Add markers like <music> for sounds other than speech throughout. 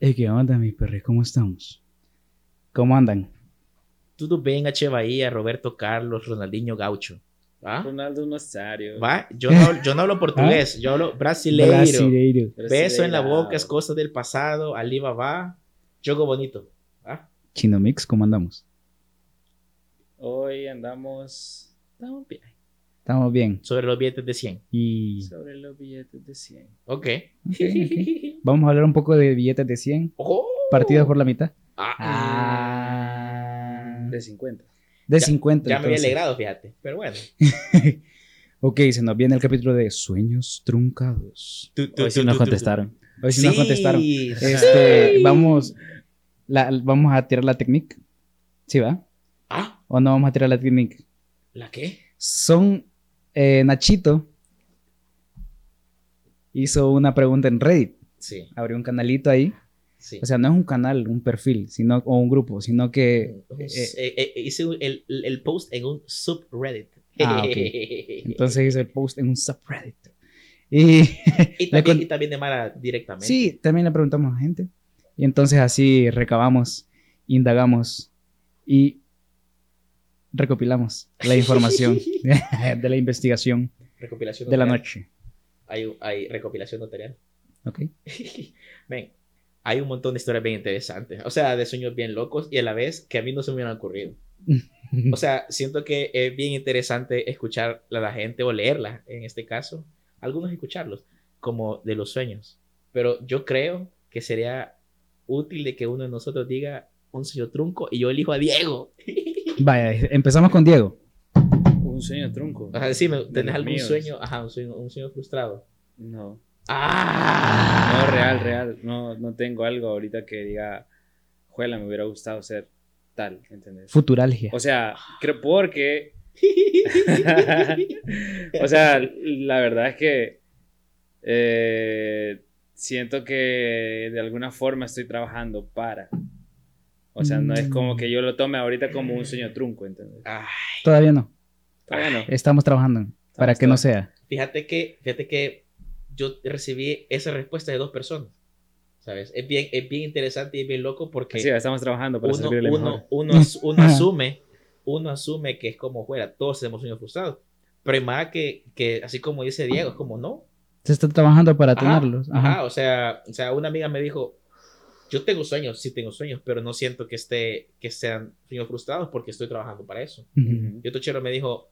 Hey, ¿Qué onda, mi perre? ¿Cómo estamos? ¿Cómo andan? Tudo bem, H. Bahía, Roberto Carlos, Ronaldinho Gaucho. ¿Va? Ronaldo Nazario. ¿Va? Yo no, hablo- yo no hablo <laughs> portugués, yo hablo brasileiro. Brasileiro. Beso en la boca es cosa del pasado, Alibaba, jogo bonito. ¿Va? Chino Mix, ¿cómo andamos? Hoy andamos Estamos bien. Estamos bien. Sobre los billetes de 100. Y. sobre los billetes de 100. Ok. ok, ok. <laughs> Vamos a hablar un poco de billetes de 100, Oh. partidos por la mitad. Ah, Ah. De 50. De Ya- 50. ya me había alegrado, fíjate. Pero bueno. <laughs> Ok, se nos viene el capítulo de Sueños Truncados. Tú- tú- Hoy sí tú- nos tú- tú- contestaron. Hoy sí, nos contestaron. Sí. <laughs> Este, vamos, la, vamos a tirar la técnica. ¿Sí va? Ah, ¿O no vamos a tirar la técnica? ¿la qué? Son eh, Nachito hizo una pregunta en Reddit. Sí, Abrió un canalito ahí. sí. O sea, no es un canal, un perfil, sino o un grupo, sino que Un- eh, eh, eh, hice el, el post en un subreddit. Ah, ok. <laughs> entonces hizo el post en un subreddit. Y <laughs> y, también, y también de Mara directamente. sí, también le preguntamos a gente. Y entonces así recabamos, indagamos y recopilamos la información <laughs> de la investigación Recopilación de la noche. Hay, hay recopilación notarial. ¿Ok? <laughs> Ven, hay un montón de historias bien interesantes. O sea, de sueños bien locos y a la vez que a mí no se me hubieran ocurrido. <laughs> O sea, siento que es bien interesante escuchar a la gente o leerla, en este caso, algunos escucharlos, como de los sueños. Pero yo creo que sería útil de que uno de nosotros diga un sueño trunco y yo elijo a Diego. <laughs> Vaya, empezamos con Diego. Un sueño trunco. Ajá, decime, De ¿tenés algún míos. sueño? Ajá, un sueño, un sueño frustrado. No. ¡Ah! No, real, real. No, no tengo algo ahorita que diga, juela, me hubiera gustado ser tal, ¿entendés? Futuralgia. O sea, creo porque, <laughs> o sea, la verdad es que eh, siento que de alguna forma estoy trabajando para. O sea, no es como que yo lo tome ahorita como un sueño trunco, ¿entendés? Ay, Todavía no. Todavía no. Estamos trabajando para que no sea. Fíjate que, fíjate que yo recibí esa respuesta de dos personas. ¿Sabes? Es bien, es bien interesante y es bien loco porque Sí, estamos trabajando para uno, servirle uno, mejor. uno, as- <laughs> uno asume, uno asume que es como fuera, todos tenemos sueños frustrados. Pero más que, que, así como dice Diego, es como no. Se está trabajando para Ajá, tenerlos. Ajá, Ajá. o sea, o sea, una amiga me dijo, yo tengo sueños, sí tengo sueños, pero no siento que esté, que sean sueños frustrados porque estoy trabajando para eso. Ujú. Y otro chero me dijo,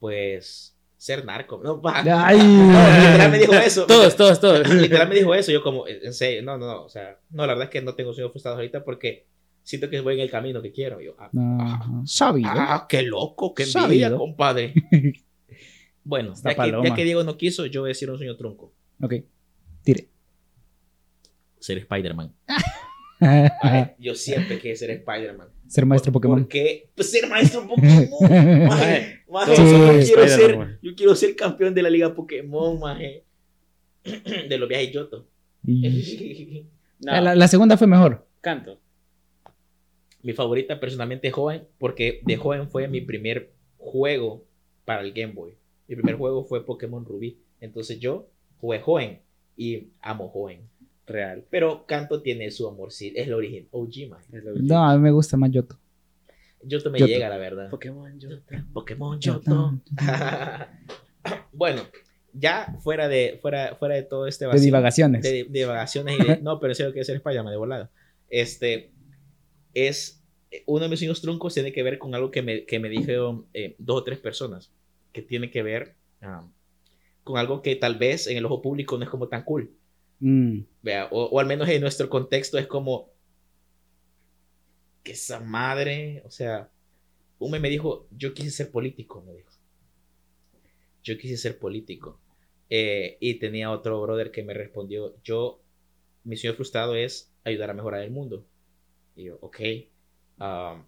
pues, ser narco. No, va. <laughs> Ay. No, literal me dijo <laughs> eso. Todos, todos, todos. Literal me dijo <laughs> eso. Yo como, en serio, no, no, no. O sea, no, la verdad es que no tengo sueños frustrados ahorita porque siento que voy en el camino que quiero. Yo, ah, ah, Sabido. ah, qué loco, qué Sabido. envidia, compadre. Bueno, ya que, ya que Diego no quiso, yo voy a decir un sueño trunco. Ok. Tire. Ser Spider-Man. Yo siempre quise ser Spider-Man. Ser maestro Pokémon. ¿Por qué? Pues ser maestro <laughs> Pokémon. maje. <laughs> Maje, Sí. yo, quiero ser, man. yo quiero ser campeón de la liga Pokémon, maje. <clears throat> De los viajes Yoto. Y- <laughs> No, La, la segunda fue mejor. canto. Mi favorita personalmente es joven, porque de joven fue mi primer juego para el Game Boy. Mi primer juego fue Pokémon Rubí. Entonces yo jugué joven y amo joven. Real. Pero Canto tiene su amor, sí, es la origen. OG, man. Es lo No, a mí me gusta más Yoto. Yoto me Yoto. llega, la verdad. Pokémon yo. Pokémon Yoto. <laughs> bueno, ya fuera de, fuera, fuera de todo este De divagaciones. de, de divagaciones y de- no, pero en serio que ser Spider-Man de volada. Este es uno de mis sueños truncos tiene que ver con algo que me, que me dijeron eh, dos o tres personas que tiene que ver ah, con algo que tal vez en el ojo público no es como tan cool. Mm. Vea, o, o al menos en nuestro contexto es como que esa madre, o sea, un me dijo, yo quise ser político, me dijo. Yo quise ser político. Eh, y tenía otro brother que me respondió, yo, mi sueño frustrado es ayudar a mejorar el mundo. Y yo, ok. Ah,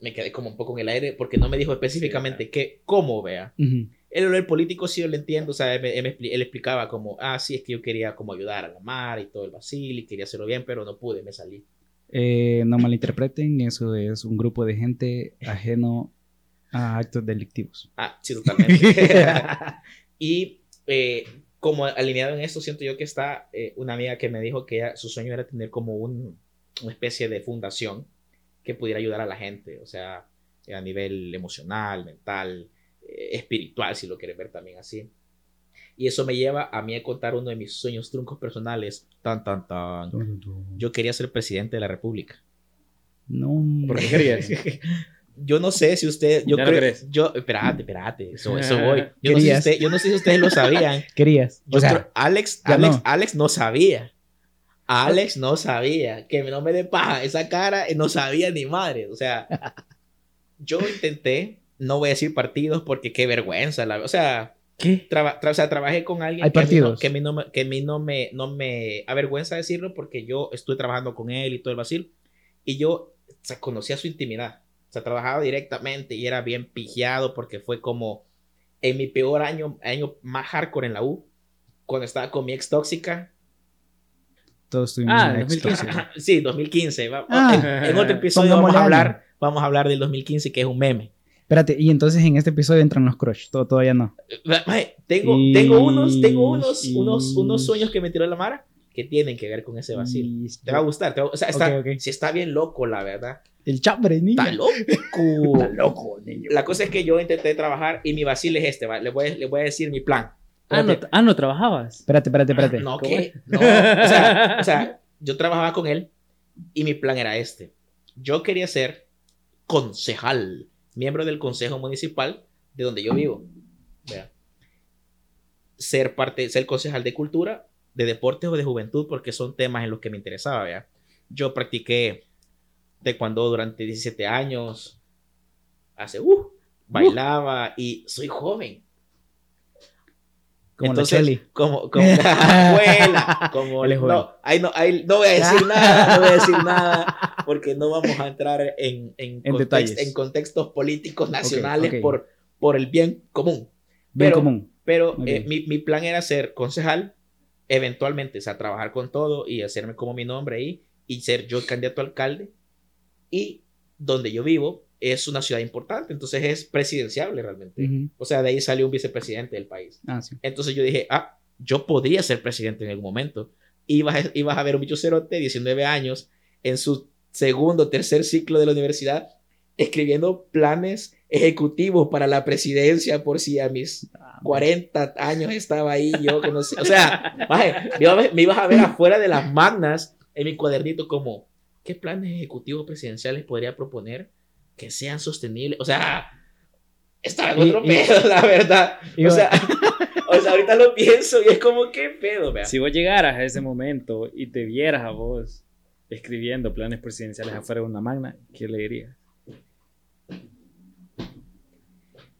me quedé como un poco en el aire porque no me dijo específicamente qué, cómo, vea. Ujú. El, el político sí yo lo entiendo, o sea, él, explicaba como, ah, sí, es que yo quería como ayudar a la mar y todo el vacil y quería hacerlo bien, pero no pude, me salí. Eh, no malinterpreten, eso es un grupo de gente ajeno a actos delictivos. Ah, sí, totalmente. <laughs> <laughs> y eh, como alineado en esto, siento yo que está eh, una amiga que me dijo que ella- su sueño era tener como un, una especie de fundación que pudiera ayudar a la gente, o sea, a nivel emocional, mental, espiritual, si lo quieres ver también así. Y eso me lleva a mí a contar uno de mis sueños truncos personales. Tan, tan, tan. Yo quería ser presidente de la República. No, ¿Por qué querías? <laughs> Yo no sé si usted, yo ¿Ya creo, crees? yo, espérate, espérate, eso, eso <laughs> voy. Yo no, sé si usted- yo no sé si ustedes lo sabían. <laughs> querías. Yo O sea, creo- Alex, Alex, no. Alex no sabía. Alex no sabía. Que no me dé paja. Esa cara no sabía ni madre. O sea, yo intenté, no voy a decir partidos porque qué vergüenza. La, o sea, ¿qué? traba- tra- o sea, trabajé con alguien Hay que, a mí no, partidos. que a mí no, me, que a mí no me, no me avergüenza decirlo porque yo estuve trabajando con él y todo el vacil. Y yo o sea, conocía su intimidad. O sea, trabajaba directamente y era bien pigiado porque fue como en mi peor año, año más hardcore en la U, cuando estaba con mi ex tóxica. Todos tuvimos Ah, una ex 2015. tóxica. <laughs> sí, 2015. Va- Ah. en, en otro episodio vamos a hablar, vamos a hablar del 2015, que es un meme. Espérate, y entonces en este episodio entran los crush. Todo, todavía no. Mae, Tengo, Y- tengo unos, tengo unos, y- unos, unos sueños que me tiró la Mara que tienen que ver con ese vacío. Y- Te va a gustar. te va- o sea, está, Ok, ok. si está bien loco, la verdad. El chambre, niño. Está loco. <laughs> Está loco, niño. La cosa es que yo intenté trabajar y mi vacil es este. ¿va? Le, voy, a- le voy a decir mi plan. Ah, no, ah, no trabajabas. Espérate, espérate, espérate. No, ¿Cómo ¿qué? es? No. O sea, o sea, yo trabajaba con él y mi plan era este. Yo quería ser concejal, miembro del consejo municipal de donde yo vivo. Vea. Ser parte, ser concejal de cultura, de deportes o de juventud, porque son temas en los que me interesaba, vea. Yo practiqué taekwondo durante 17 años. Hace, uh, bailaba y soy joven. Como Entonces, la como, como <laughs> abuela, como no, ahí no, ahí no voy a decir nada, no voy a decir nada, porque no vamos a entrar en, en, En context- en contextos políticos nacionales ok. Por, por el bien común. Bien pero- común. Pero Ok. eh, mi, mi plan era ser concejal, eventualmente, o sea, trabajar con todo y hacerme como mi nombre ahí y ser yo el candidato a alcalde. Y donde yo vivo es una ciudad importante, entonces es presidenciable realmente. Ujú. O sea, de ahí salió un vicepresidente del país. Ah, sí. Entonces yo dije, ah, yo podría ser presidente en algún momento. Ibas a, ibas a ver un bicho cerote, 19 años, en su segundo tercer ciclo de la universidad, escribiendo planes ejecutivos para la presidencia por si a mis 40 años estaba ahí yo conocí. O sea, maje, me, ibas a ver afuera de las magnas en mi cuadernito como, ¿qué planes ejecutivos presidenciales podría proponer que sean sostenibles? O sea, estaba en Y- otro y- pedo, la verdad. Y O sea, o sea, ahorita lo pienso y es como, ¿qué pedo? vea? Si vos llegaras a ese momento y te vieras a vos escribiendo planes presidenciales afuera de una magna, ¿qué le dirías?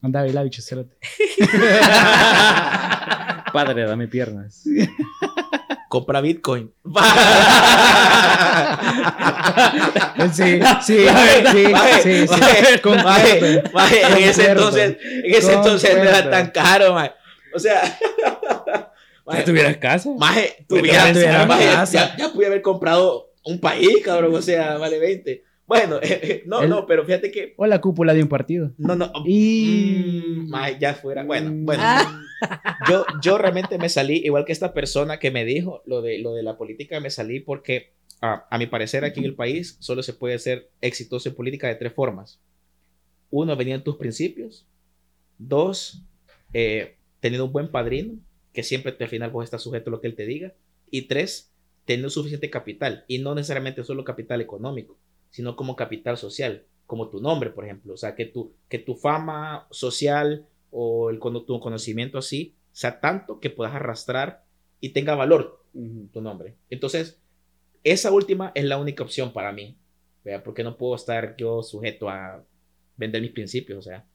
Anda, baila, bicho cerote. <laughs> Padre, dame piernas. <laughs> Compra Bitcoin. <laughs> Sí, sí, sí, sí, en ese entonces, en ese entonces no era tan caro, maje. O sea, maje, tuvieras casa? maje, tuviera, ya tuviera maje, casa. ya, ya pude haber comprado un país, cabrón, o sea, vale 20. Bueno, eh, <laughs> no, El- no, pero fíjate que, O la cúpula de un partido. no, no, Y. mm, ya fuera, bueno, bueno. <laughs> yo, yo realmente me salí, igual que esta persona que me dijo lo de, lo de la política, me salí porque, ah, a mi parecer, aquí en el país solo se puede ser exitoso en política de tres formas. Uno, vendiendo tus principios. Dos, eh, teniendo un buen padrino, que siempre te- al final vos estás sujeto a lo que él te diga. Y tres, teniendo suficiente capital. Y no necesariamente solo capital económico, sino como capital social, como tu nombre, por ejemplo. O sea, que tu, que tu fama social o el, tu conocimiento así sea tanto que puedas arrastrar y tenga valor tu nombre. Entonces, esa última es la única opción para mí, ¿vea? porque no puedo estar yo sujeto a vender mis principios, o sea.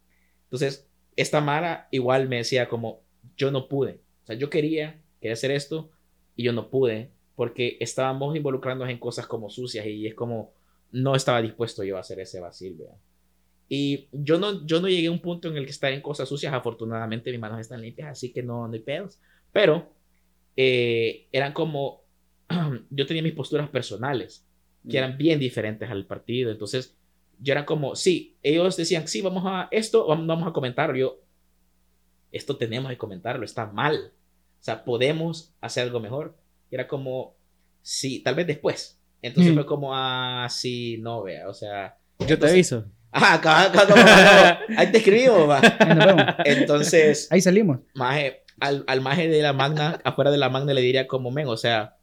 Entonces, esta Mara igual me decía como, yo no pude, o sea, yo quería, quería hacer esto y yo no pude porque estábamos involucrándonos en cosas como sucias y es como, no estaba dispuesto yo a hacer ese vacil, ¿vea? Y yo no, yo no llegué a un punto en el que estar en cosas sucias. Afortunadamente mis manos están limpias, así que no, no hay pedos. Pero eh, eran como, <clears throat> yo tenía mis posturas personales, que eran bien diferentes al partido. Entonces, yo era como, sí, ellos decían, sí, vamos a esto, vamos, vamos a comentarlo. Yo, esto tenemos que comentarlo, está mal. O sea, podemos hacer algo mejor. Y era como, sí, tal vez después. Entonces Mm. fue como, ah, sí, no, vea, o sea. Yo te entonces- aviso. <laughs> Ajá, acá, acá, acá, ahí te escribimos, va. Entonces, Ahí salimos. maje, al, al maje de la magna, afuera de la magna, le diría como, men, o sea,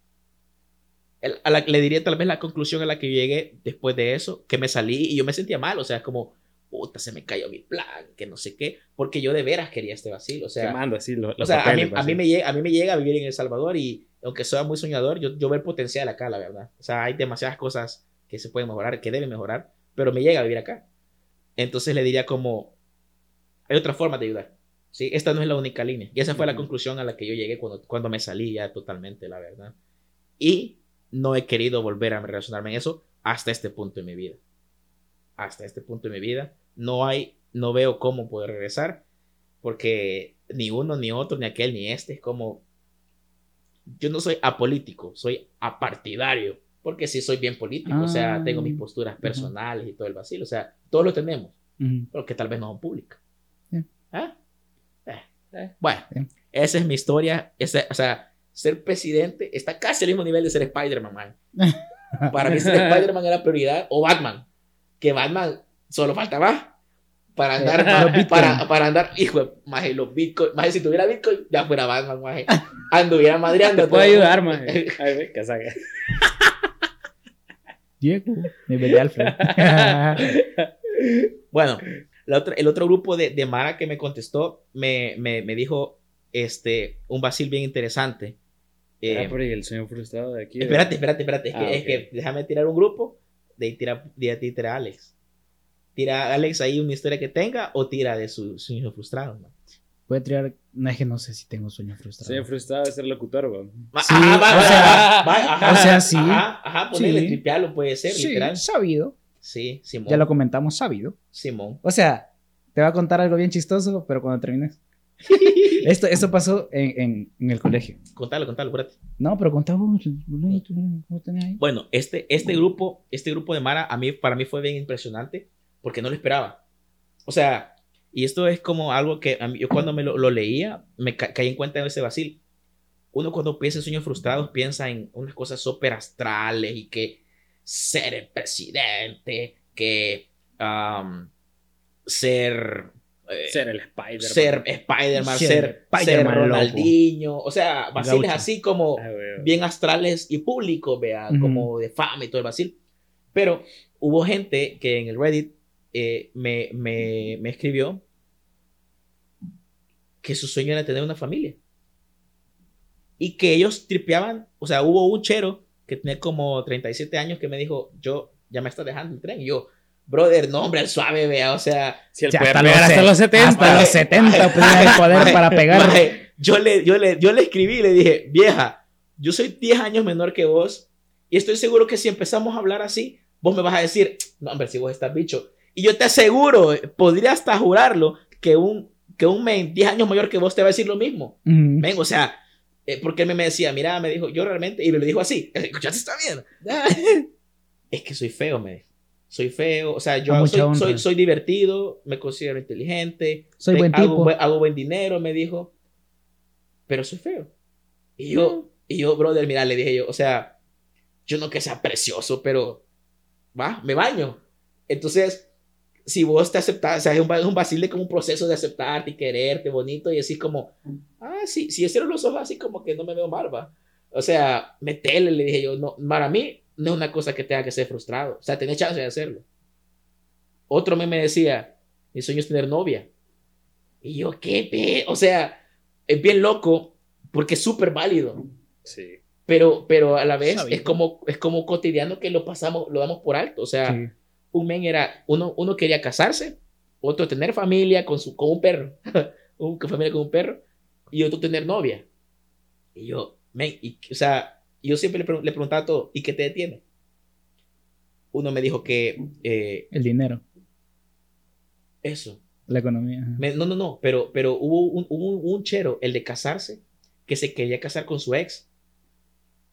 el- a la- le diría tal vez la conclusión a la que llegué después de eso, que me salí y yo me sentía mal, o sea, es como, puta, se me cayó mi plan, que no sé qué, porque yo de veras quería este vacilo, o sea, Quemando así los, o los sea, a mí, papeles, a, mí me llega, a mí me llega a vivir en El Salvador y aunque soy muy soñador, yo, yo veo el potencial acá, la verdad. O sea, hay demasiadas cosas que se pueden mejorar, que deben mejorar, pero me llega a vivir acá. Entonces le diría como, hay otra forma de ayudar. ¿sí? Esta no es la única línea. Y esa fue la conclusión a la que yo llegué cuando, cuando me salí ya totalmente, la verdad. Y no he querido volver a relacionarme en eso hasta este punto de mi vida. Hasta este punto de mi vida. No hay, no veo cómo poder regresar porque ni uno, ni otro, ni aquel, ni este es como... Yo no soy apolítico, soy apartidario, porque sí soy bien político, o sea, Ah. tengo mis posturas personales y todo el vacilo, o sea, todos lo tenemos, Ujú. pero que tal vez no son públicas. Sí. ¿Ah? Eh, Eh. Bueno, Sí. esa es mi historia, esa- o sea, ser presidente está casi al mismo nivel de ser Spider-Man, man. <laughs> Para mí ser Spider-Man era prioridad, o Batman, que Batman solo faltaba para andar, Eh, para, los Bitcoin. para, para andar, hijo, de- maje, los Bitcoin, maje, si tuviera Bitcoin, ya fuera Batman, maje, anduviera madreando. Te puedo ayudar, man. <laughs> Ay, ve, que saca. Diego, nivel de Alfred. Bueno, la otra- el otro grupo de, de Mara que me contestó me, me, me dijo este, un vacil bien interesante. Eh, Ah, pero y el sueño frustrado de aquí. espérate, espérate, espérate. Es, Ah, que, es ok. que déjame tirar un grupo. De ahí tira, de ahí tira Alex. Tira Alex ahí una historia que tenga o tira de su sueño frustrado. ¿no? Puede tirar. No es que no sé si tengo sueño frustrado. Sueño frustrado de ser locutor, weón. Va- Sí, ajá, va, o va, sea- va, va, ajá, o sea, sí. Ajá, ajá, ponele, Sí. tripealo, puede ser, Sí, literal. sabido. Sí, Simón. Ya lo comentamos, sabido. Simón. O sea, te va a contar algo bien chistoso, pero cuando termines. <laughs> Esto, esto pasó en, en, en el colegio. contalo, contalo, espérate. No, pero contá vos. ¿Cómo tenés ahí? Bueno, este, este grupo, este grupo de Mara, a mí, para mí fue bien impresionante porque no lo esperaba. O sea, y esto es como algo que a mí- yo cuando me lo, lo leía, me ca- caí en cuenta de ese vacil. Uno cuando piensa en sueños frustrados piensa en unas cosas súper astrales y que ser el presidente, que am, ser... eh, Ser el Spider-Man. ser Spider-Man, Ser ser, Spider-Man, ser loco. Ronaldinho, o sea, vaciles Gaucho. así como Ah, bien astrales y públicos, vea, Ujú. como de fama y todo el vacil. Pero hubo gente que en el Reddit eh, me, me, me escribió que su sueño era tener una familia. Y que ellos tripeaban, o sea, hubo un chero que tenía como 37 años que me dijo, yo ya me está dejando el tren. Y yo, brother, no, hombre, al suave, vea, o sea, Si puede hasta los hasta los 70. Hasta los 70 tenía el poder para pegar. Maje, yo, le, yo, le, yo le escribí y le dije, vieja, yo soy 10 años menor que vos y estoy seguro que si empezamos a hablar así, vos me vas a decir, no, hombre, si vos estás bicho. Y yo te aseguro, podría hasta jurarlo, que un, que un men 10 años mayor que vos te va a decir lo mismo. Ujú. Ven, o sea, eh, porque él me decía, mira, me dijo, yo realmente, y me lo dijo así, <laughs> ¿escuchaste? Está bien. <laughs> es que soy feo, me dijo. Soy feo, o sea, yo soy, soy, soy divertido, me considero inteligente, Soy te- buen hago, tipo. buen- hago buen dinero, me dijo, pero soy feo. Y yo, y yo, brother, mira, le dije yo, o sea, yo no que sea precioso, pero, va, me baño. Entonces, si vos te aceptas, o sea, es un, es un vacile como un proceso de aceptarte y quererte bonito y así como, ah, sí, si yo cierro los ojos así como que no me veo va. O sea, metele, le dije yo, no, para mí no es una cosa que tenga que ser frustrado, o sea, tenés chance de hacerlo. Otro me, me decía, mi sueño es tener novia. Y yo, ¿qué? pe-?" O sea, es bien loco porque es súper válido. Sí. Pero, pero a la vez es como, es como cotidiano que lo pasamos, lo damos por alto. O sea, Sí. Un men era, uno, uno quería casarse, otro tener familia con, su, con un perro, <laughs> un con familia con un perro, y otro tener novia. Y yo, men, y, o sea, yo siempre le, le preguntaba todo, ¿y qué te detiene? Uno me dijo que eh, El dinero, eso, la economía. Me- no, no, no, pero, pero hubo un, hubo un, chero, el de casarse, que se quería casar con su ex.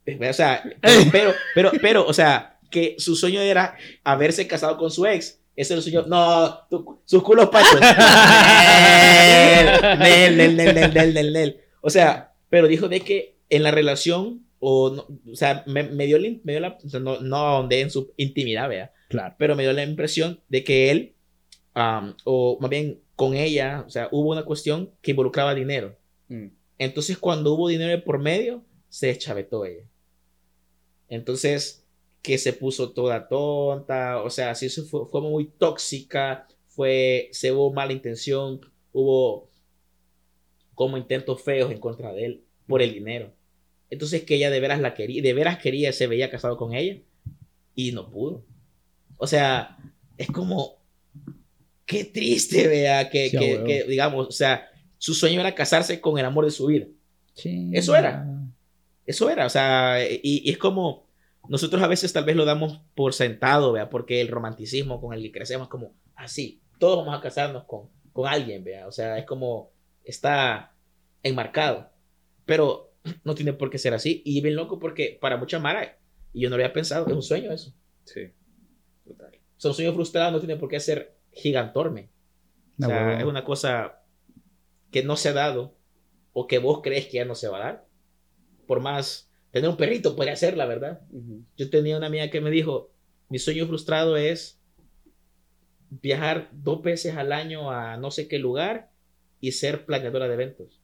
O sea, <laughs> pero, pero, pero, o sea, que su sueño era haberse casado con su ex. Ese era el sueño. No, tu- sus culos pachos. <laughs> Nel, nel, nel, nel, nel, nel, nel. O sea, pero dijo de que en la relación, o, no- o sea, me, me dio, la, me dio la, no, no ahondé en su intimidad, vea, Claro. pero me dio la impresión de que él, o más bien con ella, o sea, hubo una cuestión que involucraba dinero. Mm. Entonces, cuando hubo dinero por medio, se deschavetó ella. Entonces, que se puso toda tonta, o sea, sí, eso fue, fue muy tóxica, fue, se hubo mala intención, hubo como intentos feos en contra de él por el dinero. Entonces, que ella de veras la quería, de veras quería, se veía casado con ella y no pudo. O sea, es como, qué triste, vea, que, Sí, que, digamos, o sea, su sueño era casarse con el amor de su vida. Sí. Eso era. Eso era, o sea, y, y es como nosotros a veces tal vez lo damos por sentado, vea, porque el romanticismo con el que crecemos es como así, todos vamos a casarnos con, con alguien, vea, o sea, es como está enmarcado, pero <clears throat> no tiene por qué ser así y bien loco porque para mucha Mara, y yo no lo había pensado, es un sueño eso, Sí. Total. o sea, un sueño frustrado no tiene por qué ser gigantorme, o No, sea, es una cosa que no se ha dado o que vos crees que ya no se va a dar. Por más tener un perrito puede hacer, la verdad. Ujú. Yo tenía una amiga que me dijo, mi sueño frustrado es viajar dos veces al año a no sé qué lugar y ser planeadora de eventos.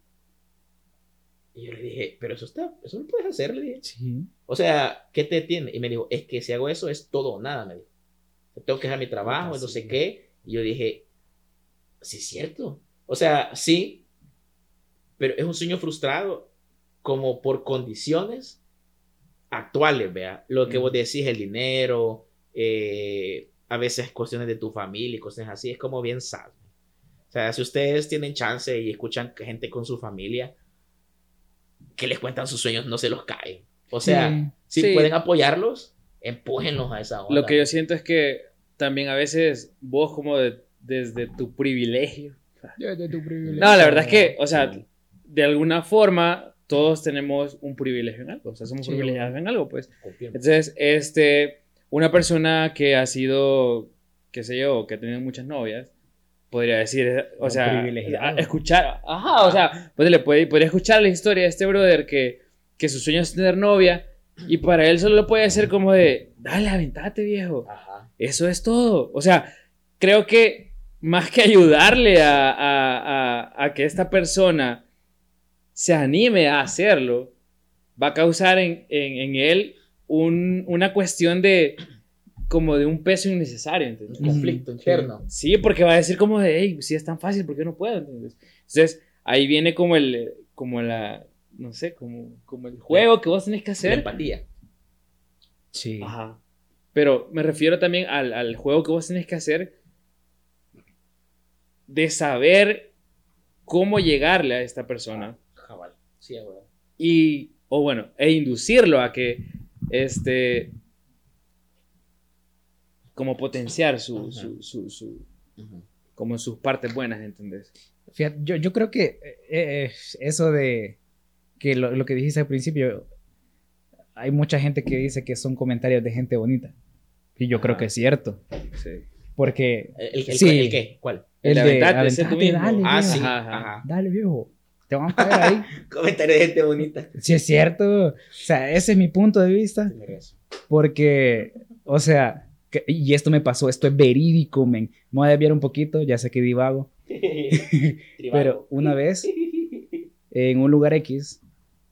Y yo le dije, pero eso está, eso lo puedes hacer, le dije. Sí. O sea, ¿qué te tiene? Y me dijo, es que si hago eso es todo o nada, me dijo. Tengo que dejar mi trabajo, no sé qué. Y yo dije, sí es cierto. O sea, sí, pero es un sueño frustrado como por condiciones actuales, vea. Lo que Ujú. vos decís, el dinero, eh, a veces cuestiones de tu familia y cosas así, es como bien sad. O sea, si ustedes tienen chance y escuchan gente con su familia que les cuentan sus sueños, no se los caen. O sea, si Sí. pueden apoyarlos, empújenlos a esa onda. Lo que yo siento es que también a veces vos como de- desde tu privilegio. No, la verdad es que, o sea, de alguna forma todos tenemos un privilegio en algo, o sea, somos Sí. privilegiados en algo, pues. Entonces, este, una persona que ha sido, qué sé yo, que ha tenido muchas novias, podría decir, o Un sea, escuchar, ajá, o sea, pues le puede, podría escuchar la historia de este brother que, que su sueño es tener novia y para él solo puede ser como de, dale, aventate, viejo. Ajá. Eso es todo. O sea, creo que más que ayudarle a, a- a- a que esta persona se anime a hacerlo, va a causar en, en- en él un- una cuestión de como de un peso innecesario, ¿entendés? Un conflicto Sí. interno. Sí, porque va a decir como de, hey, si es tan fácil, ¿por qué no puedo? ¿Entendés? Entonces, ahí viene como el, como la, no sé, como, como el juego que vos tenés que La hacer. empatía. Sí. Ajá. Pero me refiero también al, al juego que vos tenés que hacer de saber cómo llegarle a esta persona. Sí, güey. y, o bueno, e inducirlo a que, este, como potenciar su, su, su, su- como sus partes buenas, ¿entendés? Fíjate, yo, yo creo que eh, eh, eso de que lo, lo que dijiste al principio, hay mucha gente que dice que son comentarios de gente bonita. Y yo creo Ajá. que es cierto. Sí. Porque ¿El, el, Sí. el qué? ¿Cuál? el de de aventate, tú mismo. dale, Ah, viejo. sí. Ajá. Dale, viejo. Te vamos a caer ahí. <laughs> Comentario de gente bonita. Sí, es cierto. O sea, ese es mi punto de vista. Porque, o sea, que- y esto me pasó, esto es verídico, men. Me voy a desviar un poquito, ya sé que divago. <laughs> <laughs> Pero una vez, en un lugar X,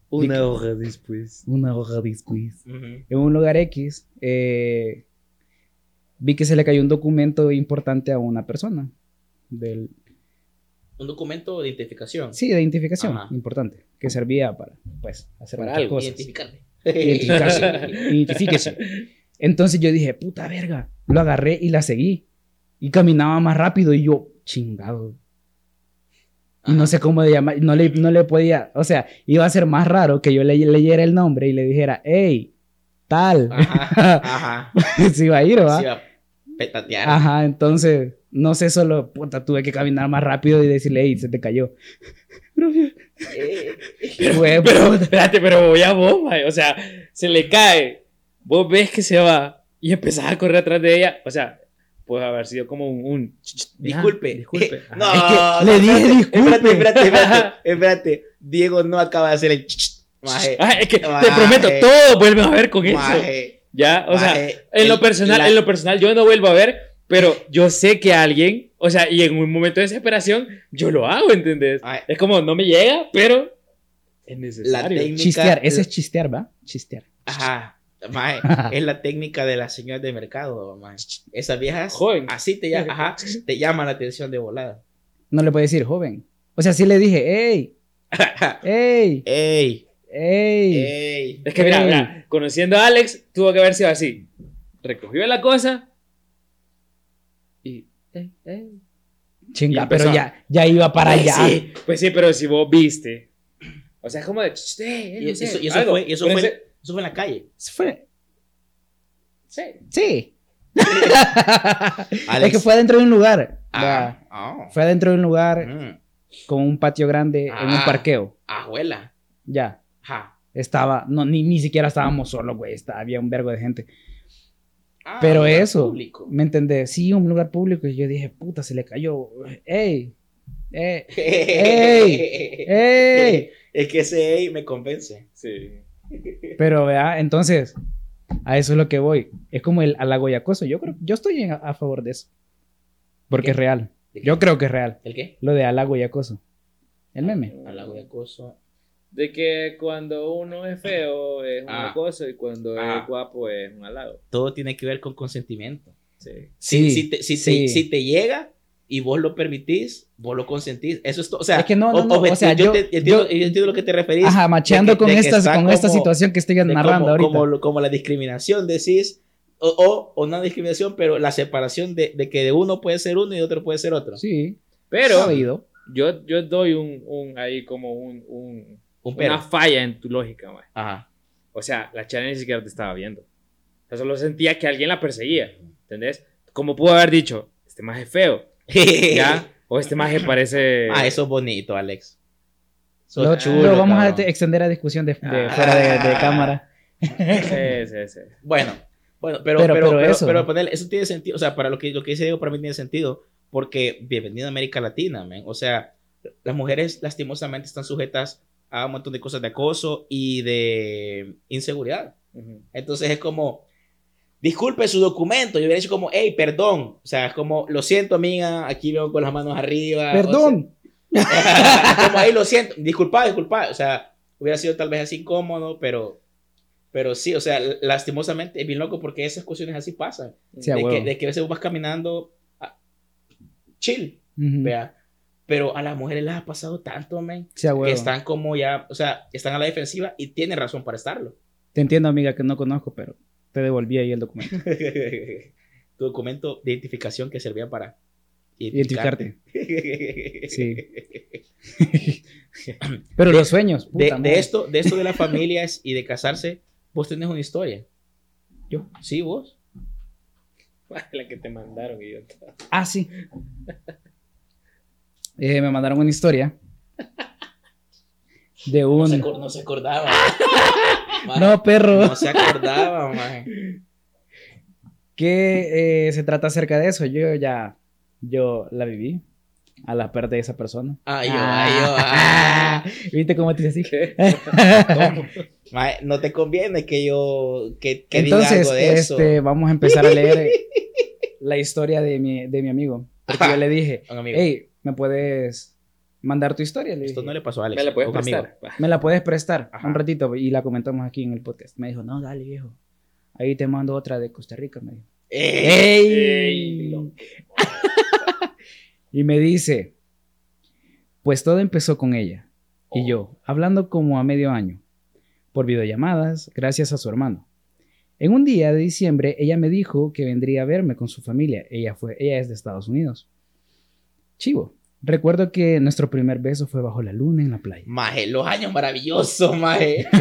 Una hora después. una hora después, en un lugar X, eh, vi que se le cayó un documento importante a una persona. Del, Un documento de identificación. sí, de identificación Ajá. importante, que servía para, pues, hacer Para muchas algo, cosas. Identificarme. Identificarse. <laughs> Identifíquese. Entonces yo dije, puta verga. Lo agarré y la seguí. Y caminaba más rápido y yo, chingado. Y no sé cómo de llamar, no le, no le podía, o sea, iba a ser más raro que yo le, leyera el nombre y le dijera, hey, tal. Ajá. Ajá. <laughs> Se iba a ir, ¿va? Se iba a petatear. Ajá, entonces, no sé, solo, puta, tuve que caminar más rápido y decirle, hey, se te cayó. <laughs> Eh, Pero, pero, puta. espérate, pero ya vos, mae, o sea, se le cae, vos ves que se va y empezás a correr atrás de ella, o sea, puede haber sido como un... un Disculpe. disculpe. Ajá. No, Es que no, le dije espérate, disculpe. Espérate, espérate, espérate, <laughs> espérate. Diego no acaba de hacer el ch, ch, maje. Ah, es que te Maje. prometo, todo vuelve a ver con eso. Maje, Ya, o sea, en lo personal, la- en lo personal yo no vuelvo a ver, pero yo sé que alguien, o sea, y en un momento de desesperación, yo lo hago, ¿entendés? Maje, Es como, no me llega, pero es La necesario. técnica. Chistear, ese es chistear, ¿va? Chistear. Ajá. Maje, <laughs> es la técnica de las señoras de mercado, maje. Esas viejas Joven. así te, llaman, ajá, <laughs> te llaman la atención de volada. No le puede decir joven. O sea, sí le dije, ¡ey! <laughs> ¡ey! ¡Ey! ¡ey! ¡Ey! Es que mira, mira, conociendo a Alex, tuvo que haber sido así. Recogió la cosa y... ey. Y Chinga, empezó pero ya, ya iba para Ay, allá. sí. Pues sí, pero si vos viste. O sea, es como de... "Ch, eh, Y no eso, sé, y eso algo". fue, y eso, fue, ese- eso fue en la calle. Fue- Sí. Sí. <laughs> Es que fue adentro de un lugar. Ah, ah. Fue adentro de un lugar Mm. con un patio grande en un Ah. parqueo. Abuela. Ya. Ajá. Estaba, no, ni, ni siquiera estábamos solos, güey. Estaba, había un vergo de gente. Ah, Pero lugar eso, público. ¿me entendés? Sí, un lugar público. Y yo dije, puta, se le cayó. ¡Ey! <laughs> ¡Ey! ¡Ey! ¡Ey! Es que ese ey me convence. Sí. Pero, vea, entonces, a eso es lo que voy. Es como el halago y acoso. Yo creo, yo estoy a, favor de eso. Porque ¿Qué? es real. Yo creo que es real. ¿El qué? Lo de halago y acoso. El meme. Halago y acoso. De que cuando uno es feo es un Ah. acoso y cuando Ah. es guapo es un halago. Todo tiene que ver con consentimiento. Sí. Si, Sí, si, te, si, te- sí. si te llega y vos lo permitís, vos lo consentís. Eso es todo. O sea, Es que no, no, no, o sea, yo, yo- te- entiendo, yo- yo entiendo lo que te referís. Ajá, macheando con, esta, está con esta como- situación que estoy narrando como, ahorita. Como, como la discriminación, decís. O, o, o no discriminación, pero la separación de, de que de uno puede ser uno y de otro puede ser otro. Sí, Pero sabido. yo, yo doy un, un ahí como un, un- Un pero. una falla en tu lógica, mae. Ajá. O sea, la chava ni siquiera te estaba viendo. O sea, solo sentía que alguien la perseguía. ¿Entendés? Como pudo haber dicho, este maje es feo, <laughs> ¿ya? O este maje parece... ah, eso es bonito, Alex. Sos Lo, chulo, lo vamos a cabrón. te- extender a discusión de, de Ah. fuera de, de cámara. Sí, sí, sí. Bueno, bueno, pero, Pero- pero, pero pero, eso. pero ponerle- eso tiene sentido, o sea, para lo que, lo que dice Diego, para mí tiene sentido, porque bienvenido a América Latina, man. o sea, las mujeres lastimosamente están sujetas a un montón de cosas de acoso y de inseguridad. Ujú. Entonces es como, disculpe su documento, yo hubiera dicho como, hey, perdón, o sea, es como, lo siento, amiga, aquí veo con las manos arriba. o Perdón. sea, <laughs> como ahí lo siento, disculpa, disculpa, o sea, hubiera sido tal vez así incómodo, pero... Pero sí, o sea, lastimosamente es bien loco porque esas cuestiones así pasan Sí, a de, que, de que a veces vas caminando ah, chill, Ujú. vea. Pero a las mujeres les ha pasado tanto, men, Sí, que están como ya, o sea, están a la defensiva y tienen razón para estarlo. Te entiendo, amiga, que no conozco, pero te devolví ahí el documento. tu <laughs> documento de identificación que servía para Identificarte. Sí. <laughs> Pero De- los sueños. De, puta de madre. esto, de esto de las familias y de casarse, vos tenés una historia. Yo, sí, vos. <laughs> La que te mandaron, idiota. Ah, sí. Eh, me mandaron una historia de <laughs> No un. se, no se acordaba. Maje, <laughs> No, perro. No se acordaba, maje. Que eh, se trata acerca de eso. Yo ya. Yo la viví. A la pérdida de esa persona. Ay, yo, ay, yo, <laughs> ah. ¿Viste cómo te hice así? No te conviene que yo que, que diga algo de eso. este, vamos a empezar a leer la historia de mi, de mi amigo. Porque yo le dije, hey, ¿me puedes mandar tu historia? Le Esto dije, no le pasó a Alex. ¿Me la puedes amigo. prestar? ¿Me la puedes prestar Ajá. un ratito? Y la comentamos aquí en el podcast. Me dijo, no, dale, viejo. Ahí te mando otra de Costa Rica, me dijo. ¡Ey! <laughs> y me dice, pues todo empezó con ella. Y yo, hablando como a medio año, por videollamadas, gracias a su hermano. En un día de diciembre, ella me dijo que vendría a verme con su familia. Ella, fue, ella es de Estados Unidos. Chivo. Recuerdo que nuestro primer beso fue bajo la luna en la playa. Maje, los años maravillosos, maje. <laughs>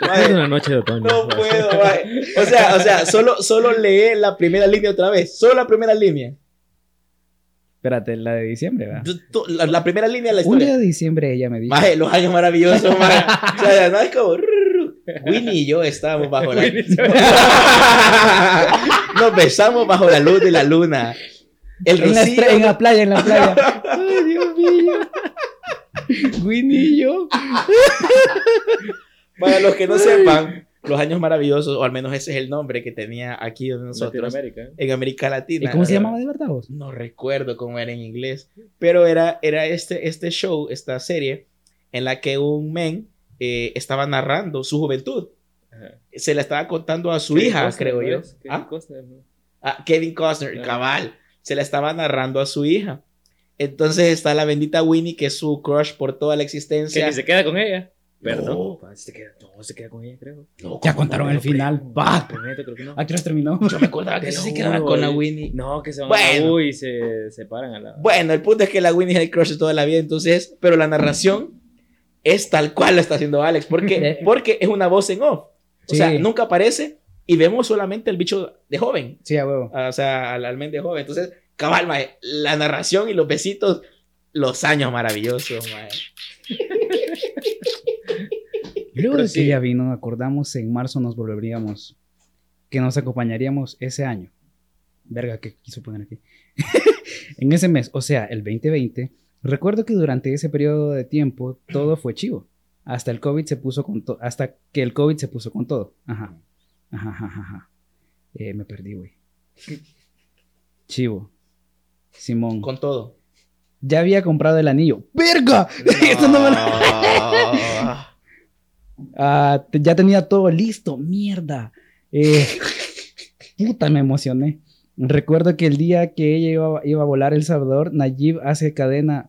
Recuerdo una noche de otoño. No puedo, maje. O sea, o sea, solo, solo lee la primera línea otra vez. Solo la primera línea. Espérate, la de diciembre, ¿verdad? La, la primera línea de la Un historia. día de diciembre ella me dijo. Maje, los años maravillosos, maje. <laughs> O sea, no es como. Winnie y yo estábamos bajo la. Nos besamos bajo la luz de la luna. El en, la estre- en la playa, en la playa. Ay, Dios mío. Winnie y yo. Para los que no sepan, los años maravillosos, o al menos ese es el nombre que tenía aquí de nosotros, en América ¿Y Latina. cómo se llamaba de verdad vos? No recuerdo cómo era en inglés, pero era, era este, este show, esta serie, en la que un men eh, estaba narrando su juventud. Ajá. Se la estaba contando a su Kevin hija, Costner, creo ¿no yo. Kevin ¿Ah? Costner, ¿no? Ah, Kevin Costner, Ah. cabal. Se la estaba narrando a su hija. Entonces está la bendita Winnie, que es su crush por toda la Que existencia. ni se queda con ella. Pero No. no. se queda, no, se queda con ella, creo. No, Ya ¿cómo contaron no? el final. No, Va. creo que no. <laughs> Aquí los terminó. Yo me acordaba que lo se quedaba juro, con la. Winnie. No, que se van Bueno. a la U y se separan a la. Bueno, el punto es que la Winnie es el crush de toda la vida, entonces, pero la narración es tal cual lo está haciendo Alex, porque, <laughs> porque es una voz en off. O Sí. sea, nunca aparece y vemos solamente el bicho de joven, Sí, a huevo. o sea, al, al men de joven. Entonces, cabal, mae, la narración y los besitos, los años maravillosos, mae. <laughs> Luego de que ella vino, acordamos en marzo nos volveríamos, que nos acompañaríamos ese año. Verga, ¿qué quiso poner aquí? <laughs> en ese mes, o sea, el 2020, recuerdo que durante ese periodo de tiempo todo fue chivo. Hasta el COVID se puso con todo, hasta que el COVID se puso con todo. Ajá. Ajá, ajá, ajá. Eh, me perdí, güey. Chivo. Simón. Con todo. Ya había comprado el anillo. ¡Verga! <laughs> Esto no me lo- <laughs> Ah, te- ya tenía todo listo, mierda. Eh, puta, me emocioné. Recuerdo que el día que ella iba, iba a volar El Salvador, Nayib hace cadena,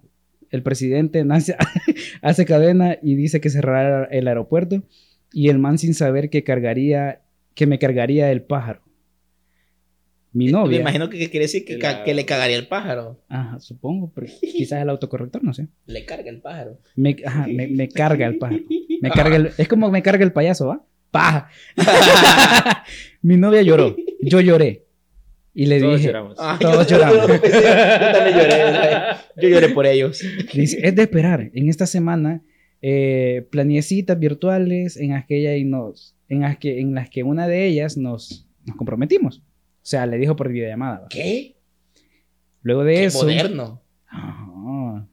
el presidente nace- <laughs> hace cadena y dice que cerrará el aeropuerto y el man sin saber que cargaría, que me cargaría el pájaro. Mi Me novia. imagino que quiere decir que, ca- La- que le cagaría el pájaro. Ajá, supongo, pero <laughs> quizás el autocorrector, no sé. Le carga el pájaro. Me, ajá, me, me carga el pájaro. Me carga el- <laughs> es como me carga el payaso, ¿va? ¡Paja! Mi novia lloró. Yo lloré. Y le Todos dije, lloramos. Ah, <laughs> Todos yo- lloramos. Yo también lloré. ¿sabes? Yo lloré por ellos. dice, es de esperar. En esta semana eh, planeé citas virtuales en las que ella y nos, en las que, en las que una de ellas nos, nos comprometimos. O sea, le dijo por videollamada. ¿Qué? Luego de Qué eso. moderno. Ajá.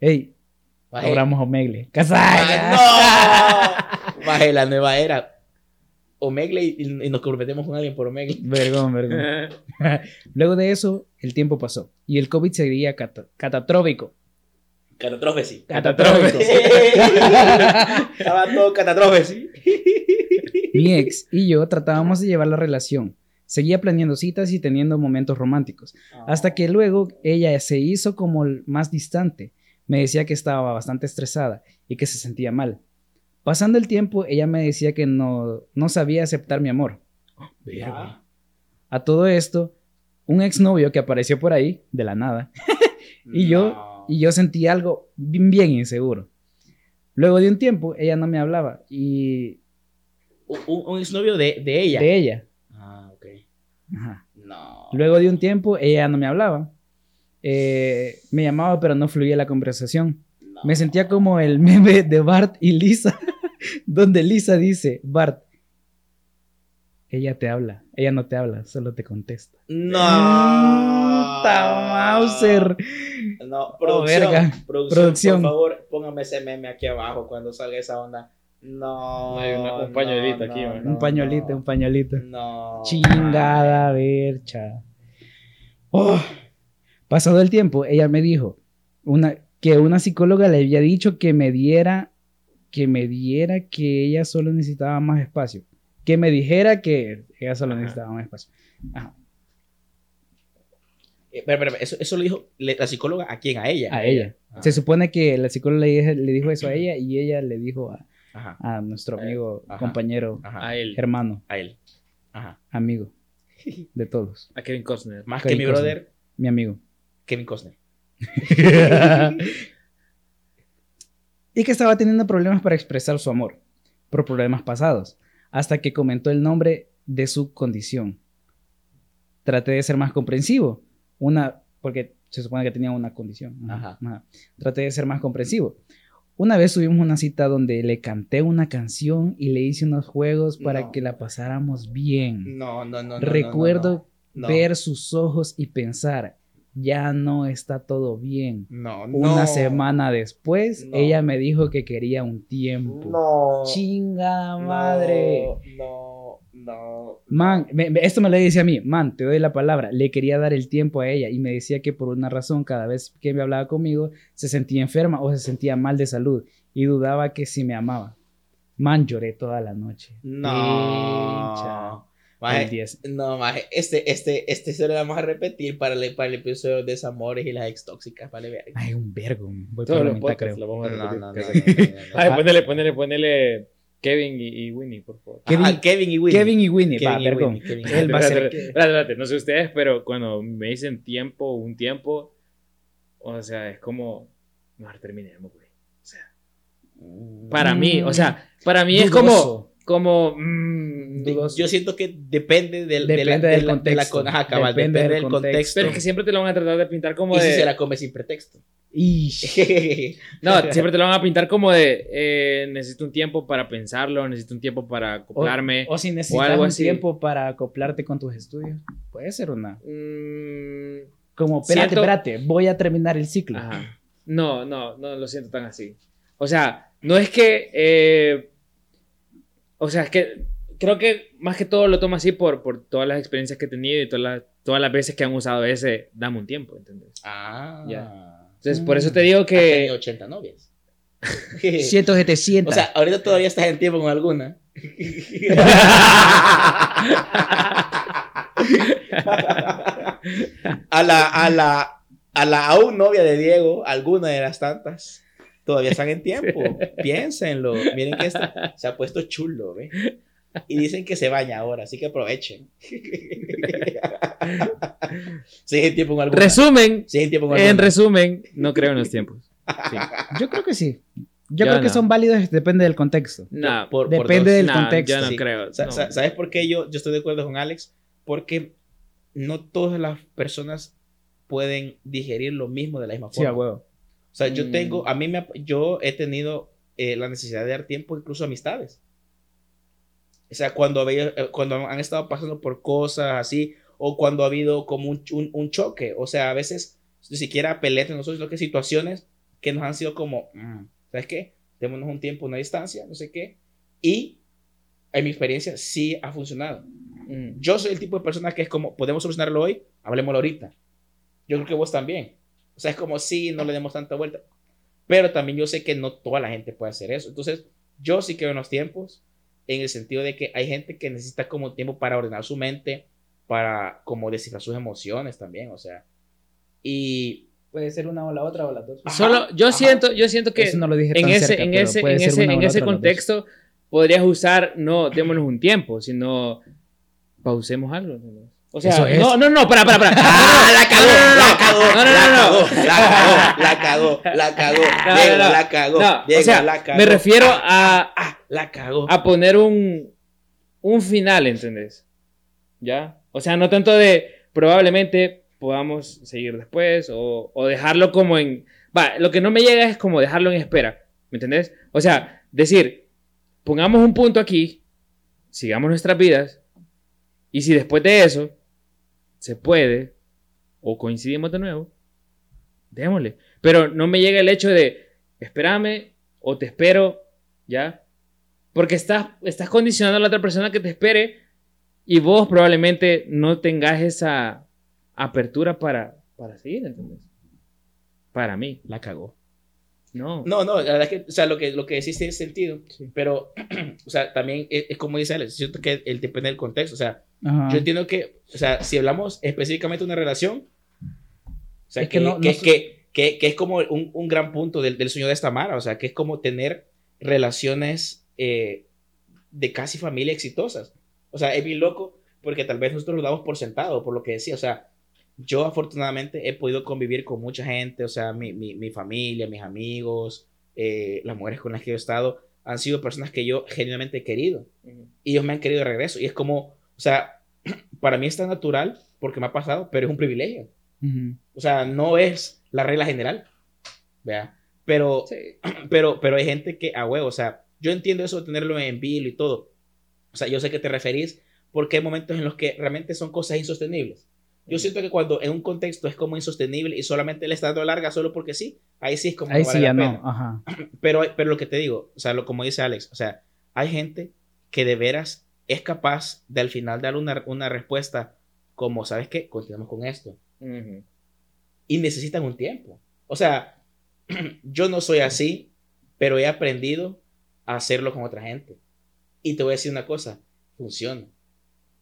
Ey, Maje. abramos Omegle. Ah, ¡Casada! ¡No! Maje, la nueva era. Omegle y, y nos comprometemos con alguien por Omegle. Vergón, vergón. <laughs> Luego de eso, el tiempo pasó y el COVID seguía cata- catastrófico. Catastrófesi. Catastrófico. <laughs> Estaba todo catastrófesi. Mi ex y yo tratábamos de llevar la relación. Seguía planeando citas y teniendo momentos románticos. Hasta que luego ella se hizo como el más distante. Me decía que estaba bastante estresada y que se sentía mal. Pasando el tiempo, ella me decía que no, no sabía aceptar mi amor. Ah. A todo esto, un exnovio que apareció por ahí, de la nada, <laughs> Y yo- y yo sentí algo bien, bien inseguro. Luego de un tiempo, ella no me hablaba y Un, un- un exnovio de, de ella. de ella. Ah, ok. Ajá. No. Luego de un tiempo, ella no me hablaba. Eh, me llamaba, pero no fluía la conversación. No. Me sentía como el <laughs> meme de Bart y Lisa, donde Lisa dice, Bart, ella te habla, ella no te habla, solo te contesta. No. Mauser. No, producción, verga. producción, Producción. por favor, póngame ese meme aquí abajo cuando salga esa onda. No. Hay una- un pañuelito aquí, no, un pañuelito, no. un pañuelito. No. Chingada vercha. Oh. Pasado el tiempo, ella me dijo una, que una psicóloga le había dicho que me diera, que me diera que ella solo necesitaba más espacio. Que me dijera que ella solo Ajá. necesitaba más espacio. Ajá. Eh, Espera, espera, eso, eso lo dijo la psicóloga a quién? A ella. A ella. Ah. Se supone que la psicóloga le, dijo eso a ella y ella le dijo a, nuestro Eh, amigo, ajá. compañero, Ajá. A él. hermano, A él. Ajá. amigo <laughs> de todos. A Kevin Costner. Más Kevin que mi Costner. brother, Mi amigo. Kevin Costner. <laughs> y que estaba teniendo problemas para expresar su amor, por problemas pasados, hasta que comentó el nombre de su condición. Traté de ser más comprensivo, una, porque se supone que tenía una condición. Ajá. Ajá. Traté de ser más comprensivo. Una vez tuvimos una cita donde le canté una canción y le hice unos juegos para No. que la pasáramos bien. No, no, no. Recuerdo no, no. ver sus ojos y pensar, ya no está todo bien. No, no. Una semana después, No. ella me dijo que quería un tiempo. No. Chinga madre. No, no. Man, me- me- esto me lo dice a mí, man, te doy la palabra, le quería dar el tiempo a ella y me decía que por una razón cada vez que me hablaba conmigo se sentía enferma o se sentía mal de salud y dudaba que si me amaba. Man, lloré toda la noche. No. Pincha. Maje, El 10. No, maje, este, este, este se lo vamos a repetir para el, para el episodio de desamores y las ex tóxicas, vale, verga. Ay, un vergo. Voy por Todos la los mitad, podcasts creo. lo vamos a No, repetir. no, no, Que no, se- no, no, no. <laughs> Ay, ponele, ponele, ponele Kevin y, y Winnie, por favor. Kevin- Ah, Kevin y Winnie. Kevin y Winnie, va, Kevin y perdón. Winnie, Kevin y Él va a ser Espérate, que- espérate, espérate, no sé ustedes, pero cuando me dicen tiempo, un tiempo, o sea, es como, mejor terminemos, güey. O sea, para mí, o sea, para mí es como. Como, mm, dudoso. Yo siento que depende del, de la- Depende de del la- de la contexto. con- ajá, cabal, Depende depende, del del contexto. contexto. pero es que siempre te lo van a tratar de pintar como y si de, se la come sin pretexto. <laughs> No, siempre te lo van a pintar como de, eh, necesito un tiempo para pensarlo, necesito un tiempo para acoplarme. O, o si necesitas algo un así. tiempo para acoplarte con tus estudios. Puede ser una. Mm, Como, espérate, Siento- espérate, voy a terminar el ciclo. Ajá. No, no, no lo siento tan así. O sea, no es que. eh, o sea, es que creo que más que todo lo tomo así por, por todas las experiencias que he tenido y todas las, todas las veces que han usado ese dame un tiempo, ¿entendés? Ah. Ya. Entonces, por eso te digo Has tenido que. 80 novias. <laughs> Siento que te sientas. O sea, ahorita todavía estás en tiempo con alguna. <laughs> a la, a la, a la aún novia de Diego, alguna de las tantas, todavía están en <laughs> tiempo. Piénsenlo. Miren que este <laughs> se ha puesto chulo, ¿ve? Y dicen que se baña ahora, así que aprovechen. <laughs> Sigue en tiempo con alguna. resumen, en en resumen, no creo en los tiempos. Sí. Yo creo que sí. Yo Yo creo que no. son válidos, depende del contexto. No, Por- por Depende dos. del no, contexto. Yo no Sí. creo. Sa- no. sa- ¿Sabes por qué yo, yo estoy de acuerdo con Alex? Porque no todas las personas pueden digerir lo mismo de la misma Sí, forma. a huevo. O sea, yo Mm. tengo, a mí me, yo he tenido eh, la necesidad de dar tiempo incluso a amistades. O sea, cuando, había, eh, cuando han estado pasando por cosas así, o cuando ha habido como un, un, un choque. O sea, a veces ni siquiera peleas nosotros, sino que situaciones que nos han sido como, mm, ¿sabes qué? Démonos un tiempo, una distancia, no sé qué. Y en mi experiencia sí ha funcionado. Mm. Yo soy el tipo de persona que es como, podemos solucionarlo hoy, hablemoslo ahorita. Yo creo que vos también. O sea, es como, sí, no le demos tanta vuelta. Pero también yo sé que no toda la gente puede hacer eso. Entonces, yo sí creo en los tiempos, en el sentido de que hay gente que necesita como tiempo para ordenar su mente, para como descifrar sus emociones también, o sea. Y Puede ser una o la otra o las dos. Ajá, Solo, yo ajá. siento, yo siento que Eso no lo dije en ese, cerca, en ese, en ese, en ese contexto podrías usar, no, démonos un tiempo, sino pausemos algo. ¿no? O sea, Eso es. no, no, no, para, para, para. <laughs> ¡Ah, la cagó! No, no, no, no, ¡La cagó! ¡La cagó! ¡La cagó! ¡La <laughs> cagó! Diego, la cagó! Diego, o sea, la cagó. me refiero a, ¡Ah! ¡La cagó! a poner un, un final, ¿entendés? ¿Ya? O sea, no tanto de probablemente podamos seguir después o, o dejarlo como en... Va, lo que no me llega es como dejarlo en espera, ¿me entendés? O sea, decir, pongamos un punto aquí, sigamos nuestras vidas y si después de eso se puede o coincidimos de nuevo, démosle. Pero no me llega el hecho de, espérame o te espero, ¿ya? Porque estás, estás condicionando a la otra persona que te espere y vos probablemente no tengas esa apertura para, para seguir, ¿entendés? Para mí. La cagó. No. No, no, la verdad es que, o sea, lo que, lo que decís tiene sentido, pero, <clears throat> o sea, también es, es como dice Alex, siento que el depende del contexto, o sea, Ajá. yo entiendo que, o sea, si hablamos específicamente de una relación, o sea, Es que, que no- que, no- que, que- que es como un, un gran punto del, del sueño de esta Mara, o sea, que es como tener relaciones eh, de casi familia exitosas. O sea, es bien loco porque tal vez nosotros lo damos por sentado, por lo que decía, o sea, yo afortunadamente he podido convivir con mucha gente, o sea, mi, mi, mi familia, mis amigos, eh, las mujeres con las que he estado, han sido personas que yo genuinamente he querido y ellos me han querido de regreso. Y es como, o sea, <clears throat> para mí es tan natural porque me ha pasado, pero es un privilegio. Ujú. O sea, no es la regla general. ¿vea? Pero, <clears throat> pero, pero hay gente que, a huevo, o sea, yo entiendo eso de tenerlo en bill y todo. O sea, yo sé que te referís porque hay momentos en los que realmente son cosas insostenibles. Yo siento que cuando en un contexto es como insostenible y solamente le está dando larga solo porque sí, ahí sí es como Ahí no sí vale ya la pena. no. Ajá. <clears throat> Pero, pero lo que te digo, o sea, lo, como dice Alex, o sea, hay gente que de veras es capaz de al final dar una, una respuesta como, ¿sabes qué? Continuamos con esto. Y necesitan un tiempo. O sea, <clears throat> yo no soy así, pero he aprendido a hacerlo con otra gente. Y te voy a decir una cosa, funciona.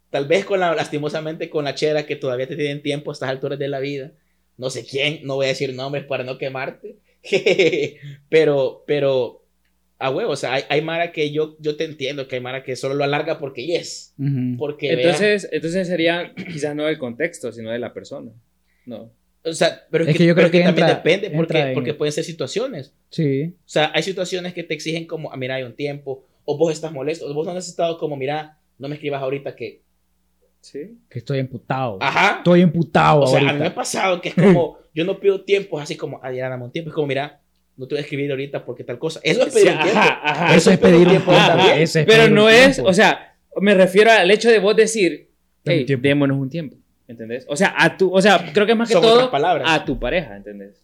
Tal vez con la, lastimosamente con la chera que todavía te tienen tiempo a estas alturas de la vida. No sé quién, no voy a decir nombres para no quemarte. <laughs> pero, pero, a huevo, o sea, hay, hay Mara que yo, yo te entiendo que hay Mara que solo lo alarga porque yes. Ujú. Porque vea- Entonces, entonces sería <clears throat> quizás no del contexto, sino de la persona. No. o sea, pero es, que, que yo creo que también entra- depende porque, en- porque pueden ser situaciones. Sí. O sea, hay situaciones que te exigen como, ah, mira, hay un tiempo, o vos estás molesto, o vos no has estado como, mira, no me escribas ahorita que, Sí. Que estoy emputado. ajá. Estoy emputado O sea, a mí me ha pasado que es como, yo no pido tiempo, es así como, ah, ya dame un tiempo, es como, mira, no te voy a escribir ahorita porque tal cosa. Eso es pedir tiempo. ajá, ajá. Eso es pedir tiempo. Ajá, también. Eso es Pero pedir no es, tiempo. o sea, me refiero al hecho de vos decir, un démonos un tiempo. ¿Entendés? O sea, a tu, o sea, creo que es más que Son todo a tu pareja, ¿entendés?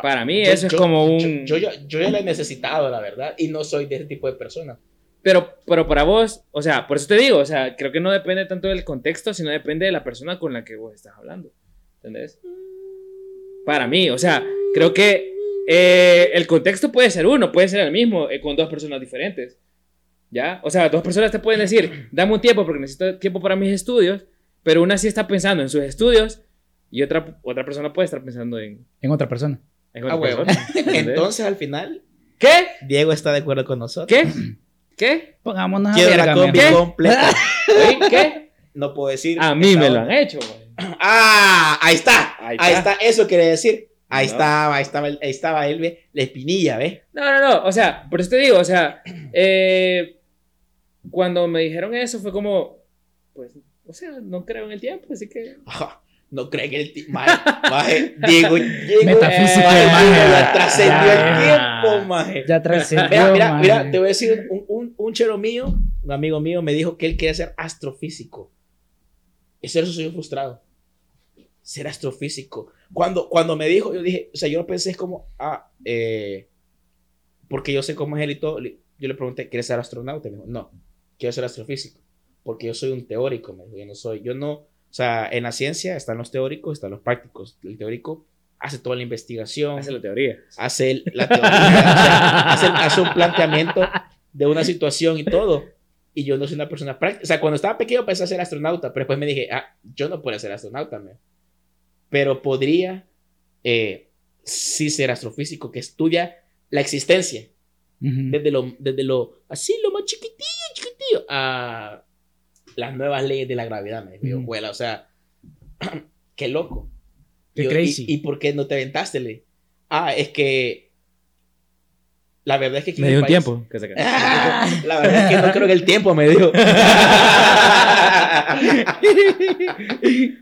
Para mí Yo- eso es yo- como un... Yo, yo, ya- yo ya la he necesitado, la verdad, y no soy de ese tipo de persona. Pero, pero para vos, o sea, por eso te digo, o sea, creo que no depende tanto del contexto, sino depende de la persona con la que vos estás hablando. ¿Entendés? Para mí, o sea, creo que eh, el contexto puede ser uno, puede ser el mismo, eh, con dos personas diferentes. ¿Ya? O sea, dos personas te pueden decir, dame un tiempo porque necesito tiempo para mis estudios, pero una sí está pensando en sus estudios y otra, otra persona puede estar pensando en, En otra persona. en Ah, otra persona. <laughs> ¿entendés? Entonces, al final, ¿Qué? Diego está de acuerdo con nosotros. ¿Qué? <clears throat> ¿Qué? Pongámonos a Quiero la verga, combi completa. <laughs> ¿Qué? No puedo decir. A mí me lo han hecho, güey. <clears throat> Ah, ahí está. Ahí Ahí está. está. Eso quiere decir. Ahí No. estaba, ahí estaba, ahí estaba él, ve, la espinilla, ¿ves? No, no, no. O sea, por eso te digo, o sea, eh, cuando me dijeron eso fue como, pues, o sea, no creo en el tiempo, así que. Ajá, No creen que el ti- maje, maje, Diego, Diego, Metafísico, maje, el maje. Ya trascendió el tiempo, maje. Ya trascendió, Mira, mira, man. mira, te voy a decir, un, un, un chero mío, un amigo mío, me dijo que él quería ser astrofísico. Ese era su sueño frustrado. Ser astrofísico. Cuando, cuando me dijo, yo dije, o sea, yo pensé es como, ah, eh, porque yo sé cómo es él y todo. Yo le pregunté, ¿quieres ser astronauta? Me dijo, no, quiero ser astrofísico. Porque yo soy un teórico, me dijo, yo no soy, yo no, o sea, en la ciencia están los teóricos, están los prácticos. El teórico hace toda la investigación, Hace la teoría. hace el- la teoría, sea, hace, hace un planteamiento de una situación y todo. Y yo no soy una persona práctica. O sea, cuando estaba pequeño pensé ser astronauta, pero después me dije, ah, yo no puedo ser astronauta, me. Pero podría eh, sí ser astrofísico que estudia la existencia Ujú. desde lo, desde lo así, lo más chiquitillo, chiquitillo, a las nuevas leyes de la gravedad, me dijo, yo, Ujú. "Juela", o sea, <clears throat> qué loco. Qué Yo, crazy. ¿y, ¿Y por qué no te aventaste? Le? Ah, es que la verdad es que Me dio un país- tiempo. Que se <laughs> Ah, la verdad es que no creo que el tiempo me dijo. <laughs> <laughs>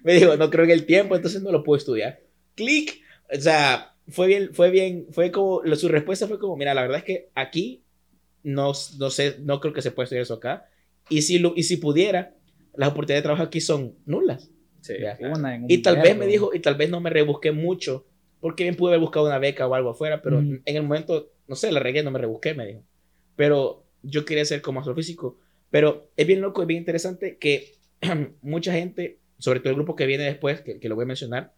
me dijo, no creo que el tiempo, entonces no lo puedo estudiar. Clic. O sea, fue bien, fue bien, fue como, lo- su respuesta fue como, mira, la verdad es que aquí no, no sé, no creo que se pueda estudiar eso acá. Y si, lo, y si pudiera, las oportunidades de trabajo aquí son nulas. Sí. Una en un Y tal vez verbo. me dijo, y tal vez no me rebusqué mucho, porque bien pude haber buscado una beca o algo afuera, pero Ujú. en el momento, no sé, la regué, no me rebusqué, me dijo. Pero yo quería ser como astrofísico. Pero es bien loco, es bien interesante que <clears throat> mucha gente, sobre todo el grupo que viene después, que, que lo voy a mencionar,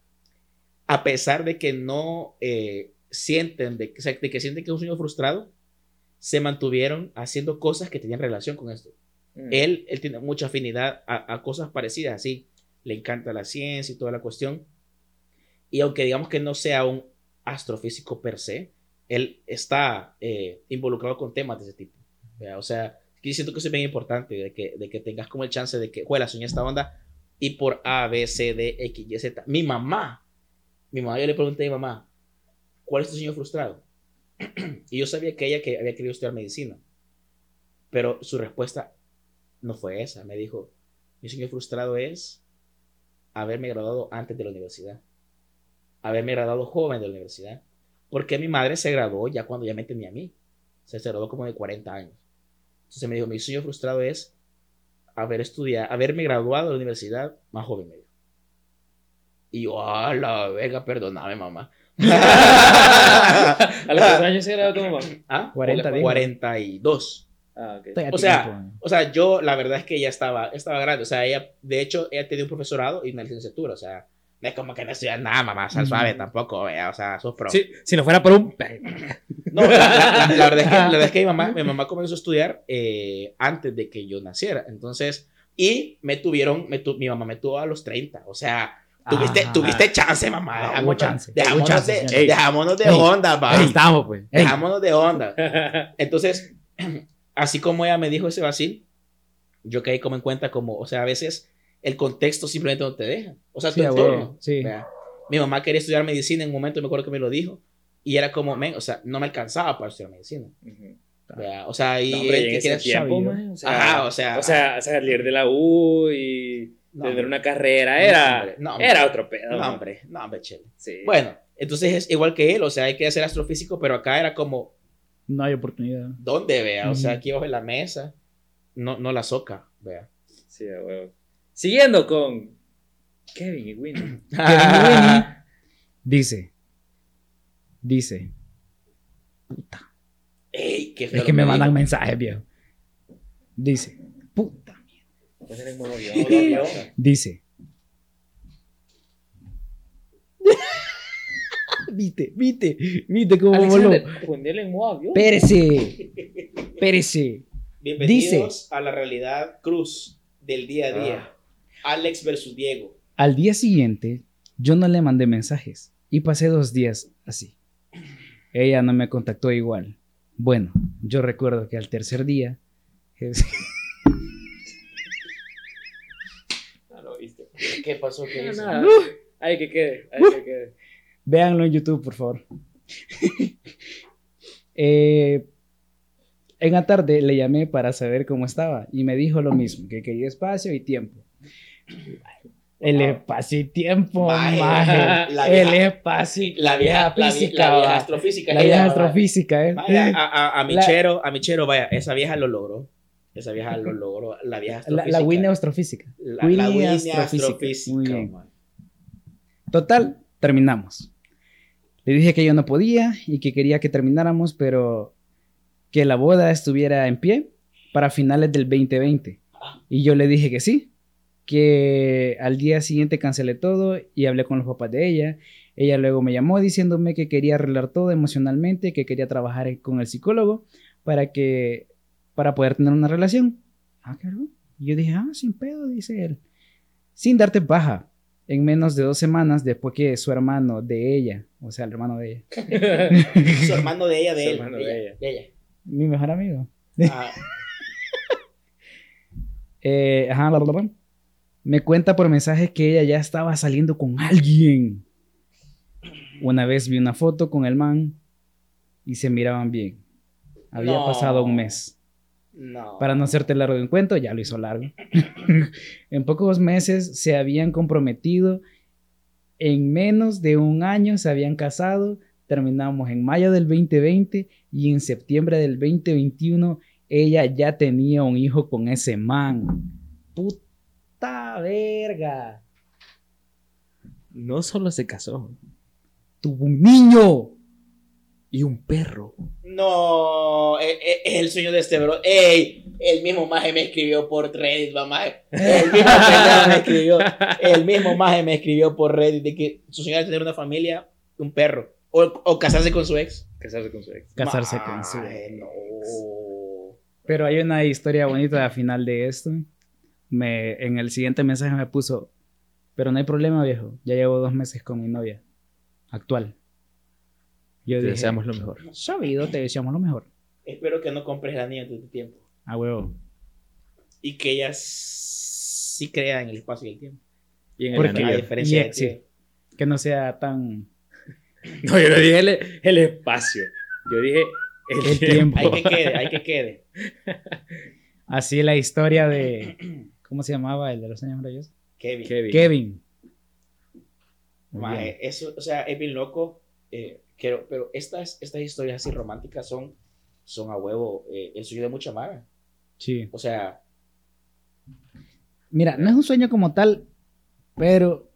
a pesar de que no eh, sienten, de, que- o sea, de que sienten que es un sueño frustrado, se mantuvieron haciendo cosas que tenían relación con esto. Mm. Él, él tiene mucha afinidad a, a cosas parecidas, así. Le encanta la ciencia y toda la cuestión. Y aunque digamos que no sea un astrofísico per se, él está eh, involucrado con temas de ese tipo. ¿vea? O sea, que siento que eso es bien importante, de que, de que tengas como el chance de que, juega, soñé esta onda y por A, B, C, D, X, Y, Z. Mi mamá, mi mamá, yo le pregunté a mi mamá, ¿cuál es tu sueño frustrado? <clears throat> y yo sabía que ella que había querido estudiar medicina, pero su respuesta no fue esa. Me dijo, mi sueño frustrado es haberme graduado antes de la universidad. Haberme graduado joven de la universidad. Porque mi madre se graduó ya cuando ya me tenía a mí. Se graduó como de 40 años. Entonces me dijo, mi sueño frustrado es haber estudiado, haberme graduado de la universidad más joven. Me dijo. Y yo, a la verga, perdóname, mamá. <laughs> ¿A los cuántos años se graduó tu mamá? ¿Ah? 40, digo. 42. Ah, ok. Todavía O sea, tiempo. O sea, yo la verdad es que ella estaba, estaba grande. O sea, ella, de hecho, ella tenía un profesorado y una licenciatura. O sea, no es como que no estudias nada, mamá, sal suave tampoco. vea, O sea, sos pro. Sí, si no fuera por un... No, la, la- la- verdad es que, la verdad es que mi, mamá, mi mamá comenzó a estudiar eh, antes de que yo naciera. Entonces, y me tuvieron, me tu- mi mamá me tuvo a los 30. O sea, tuviste, Ajá. tuviste chance, mamá. Ah, Dejámonos, hubo chance, dejámonos hubo chance, de, dejámonos de Ey. onda, pa. Ahí estamos, pues. Ey, Dejámonos de onda. <laughs> Entonces, <clears throat> así como ella me dijo ese vacil, yo caí como en cuenta como, o sea, a veces el contexto simplemente no te deja. O sea, Sí, tu entorno. sí. Mi mamá quería estudiar medicina en un momento, me acuerdo que me lo dijo, y era como, men, o sea, no me alcanzaba para estudiar medicina. Ujú. Vea, O sea, y No, hombre, en que tiempo, sabido. man, o sea, Ajá, o sea, o sea, salir de la U y no, tener una carrera No, era, no, hombre. era otro pedo. no, hombre, no, hombre, chele. Sí. Bueno, entonces es igual que él, o sea, hay que hacer astrofísico, pero acá era como, No hay oportunidad. ¿dónde, vea? O sea, aquí bajo la mesa, no, no la soca, vea. Sí, a huevo. Siguiendo con Kevin y Winnie. <laughs> Kevin Winnie dice, dice, puta, Ey, qué feo es que me mandan mensajes, viejo. Dice, puta, Poner en modo avión. Modo avión. dice. <laughs> Viste, viste, viste cómo voló. Alexander, ponerle en modo avión. Pérese, <laughs> pérese. Bienvenidos a la realidad cruz del día a día. Alex versus Diego. Al día siguiente, yo no le mandé mensajes y pasé dos días así. Ella no me contactó igual. Bueno, yo recuerdo que al tercer día, es- <laughs> lo viste. ¿Qué pasó? ¿Qué No, hizo? nada. Ay, que quede. Ay, que quede. véanlo en YouTube, por favor. <laughs> Eh, en la tarde le llamé para saber cómo estaba y me dijo lo mismo, que quería espacio y tiempo. El espacio y tiempo, Maje, la El espacio La vieja, la, vie- física, la vieja astrofísica. La vieja astrofísica, ¿eh? Vaya, a, a, a La- Michero, a Michero, vaya, esa vieja lo logró. Esa vieja lo logró. La vieja <laughs> La, astrofísica. la Winnie astrofísica. La, Winnie la Winnie astrofísica. astrofísica. Total, terminamos. Le dije que yo no podía y que quería que termináramos, pero que la boda estuviera en pie para finales del 2020. Y yo le dije que sí, que al día siguiente cancelé todo y hablé con los papás de ella. Ella luego me llamó diciéndome que quería arreglar todo emocionalmente, que quería trabajar con el psicólogo para que para poder tener una relación. Ah, claro. Y yo dije, ah, sin pedo, dice él. Sin darte baja. En menos de dos semanas después que su hermano de ella, o sea, el hermano de ella, <laughs> Su hermano de ella, de Su él. hermano de de ella. de ella. mi mejor amigo, Ah, <laughs> eh, ajá, bla, bla, me cuenta por mensaje que ella ya estaba saliendo con alguien. Una vez vi una foto con el man y se miraban bien. Había No. pasado un mes. no. Para no hacerte largo en cuento, ya lo hizo largo. <laughs> en pocos meses se habían comprometido. En menos de un año se habían casado. Terminamos en mayo del 2020 y en septiembre del 2021 ella ya tenía un hijo con ese man. Puta verga. No solo se casó. Tuvo un niño. Y un perro. No, es, es- es el sueño de este bro. Ey, el mismo maje me escribió por Reddit, mamá. El mismo <laughs> me escribió. El mismo maje me escribió por Reddit de que su sueño era tener una familia, un perro. O, o casarse con su ex. Casarse con su ex. Casarse con su Maje, no. Pero hay una historia bonita al final de esto. Me, en el siguiente mensaje me puso, pero no hay problema, viejo. Ya llevo dos meses con mi novia actual. Yo Te dije, deseamos lo mejor. sabido, te deseamos lo mejor. Espero que no compres el anillo antes de tiempo. A huevo. Y que ella sí crea en el espacio y el tiempo. Y en el Porque- A anillo. diferencia y de sí. ti. Que no sea tan... <laughs> No, yo no dije el, el espacio. Yo dije el, El tiempo. tiempo. Hay que quede, hay que quede. <laughs> Así la historia de... <clears throat> ¿Cómo se llamaba el de los años maravillosos? Kevin. Kevin. Kevin. Bien. eso, o sea, es bien loco. eh, quiero, pero estas, estas historias así románticas son, son a huevo eh, el sueño de mucha maga. Sí. O sea, Mira, no es un sueño como tal, pero.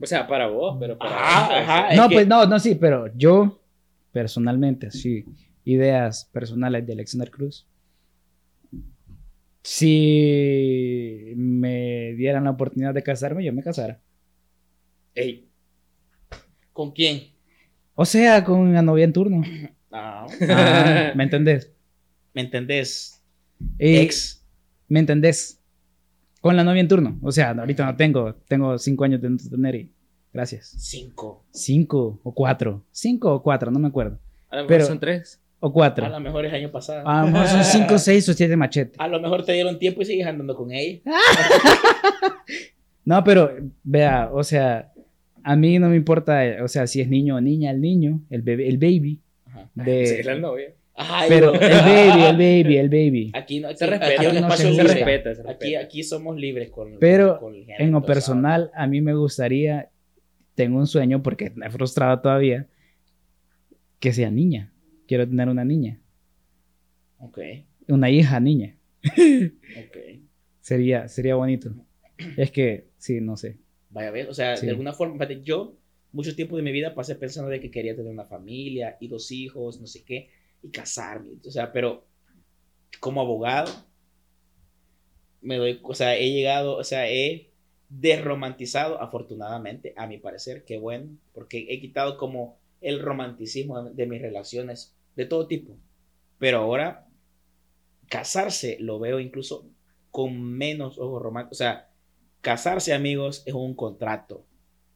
O sea, para vos, pero para Ajá, vos, ajá. No, que- pues no, no, sí, pero yo, personalmente, sí. Ideas personales de Alexander Cruz. Si me dieran la oportunidad de casarme, yo me casara. ey, ¿con quién? O sea, con una novia en turno. Ah, Ah, ¿Me <laughs> entendés? ¿Me entendés? Y- Ex. ¿Me entendés? Con la novia en turno. O sea, ahorita no tengo. Tengo cinco años de no tener y. Gracias. Cinco. Cinco o cuatro. Cinco o cuatro, no me acuerdo. A lo mejor Pero- son tres. O A cuatro. lo mejor es año pasado. A lo mejor son <laughs> cinco, seis o siete machete. A lo mejor te dieron tiempo y sigues andando con ella. <laughs> No, pero vea, o sea, a mí no me importa, o sea, si es niño o niña, el niño, el bebé, el baby. Ajá. De, <laughs> Sí, la novia. Ay, pero no. el baby, el baby, el baby. Aquí no, aquí, Se respeta, aquí hay un no se respeta, se respeta. Aquí, aquí somos libres con Pero con el género, En lo personal, a mí me gustaría, tengo un sueño porque me he frustrado todavía, que sea niña. Quiero tener una niña, Ok, una hija niña. <laughs> ok. Sería, sería bonito. Es que, sí, no sé. Vaya a ver, o sea, Sí. de alguna forma, yo mucho tiempo de mi vida pasé pensando de que quería tener una familia y dos hijos, no sé qué, y casarme. O sea, pero como abogado, me doy, o sea, he llegado, o sea, he desromantizado, afortunadamente, a mi parecer, qué bueno, porque he quitado como el romanticismo de, mis relaciones de todo tipo. Pero ahora, casarse lo veo incluso con menos ojos románticos. O sea, casarse, amigos, es un contrato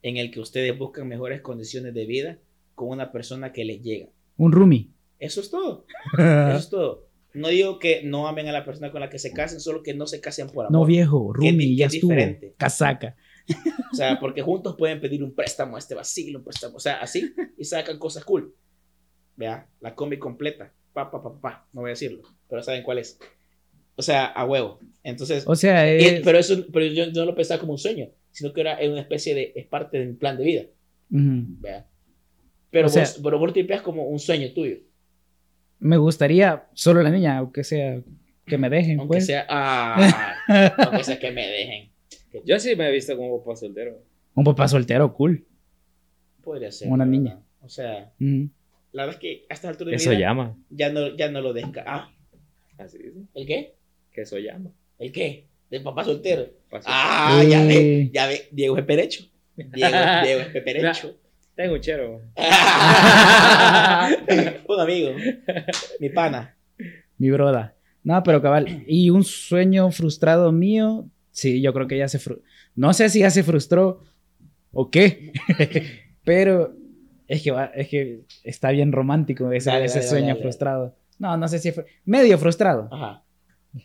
en el que ustedes buscan mejores condiciones de vida con una persona que les llega. Un roomie. Eso es todo. <laughs> Eso es todo. No digo que no amen a la persona con la que se casen, solo que no se casen por amor. No viejo, roomie, ya es diferente. Casaca. O sea, porque juntos pueden pedir un préstamo a este vacilo, un préstamo, o sea, así, y sacan cosas cool. Vea, la combi completa. Pa, pa, pa, pa, pa. No voy a decirlo, pero saben cuál es. O sea, a huevo. Entonces, O sea, eh, pero eso, pero yo, yo no lo pensaba como un sueño, sino que era una especie de, es parte de mi plan de vida. Vea. Pero, O sea- vos, pero vos tripeas como un sueño tuyo. me gustaría solo la niña, aunque sea que me dejen, Aunque pues. sea, ah, <laughs> aunque sea que me dejen. Yo sí me he visto como papá soltero. Un papá soltero, cool. Podría ser. Una niña. verdad. O sea, la verdad es que a esta altura de mi Eso vida llama. ya no, ya no lo desca. Ah, Así dice. ¿el qué? Que eso llama. ¿El qué? Del papá soltero. Papá soltero. Ah, ya ve, ya ve. Diego es peperecho. Diego, <laughs> Diego es peperecho. Tengo un chero. <laughs> un amigo. Mi pana. Mi broda. No, pero cabal. Y un sueño frustrado mío, sí, yo creo que ya se frustró. No sé si ya se frustró o qué, <laughs> pero es que, va- es que está bien romántico ese, Dale, ese dale, sueño dale. frustrado. No, no sé si fue. Medio frustrado. Ajá.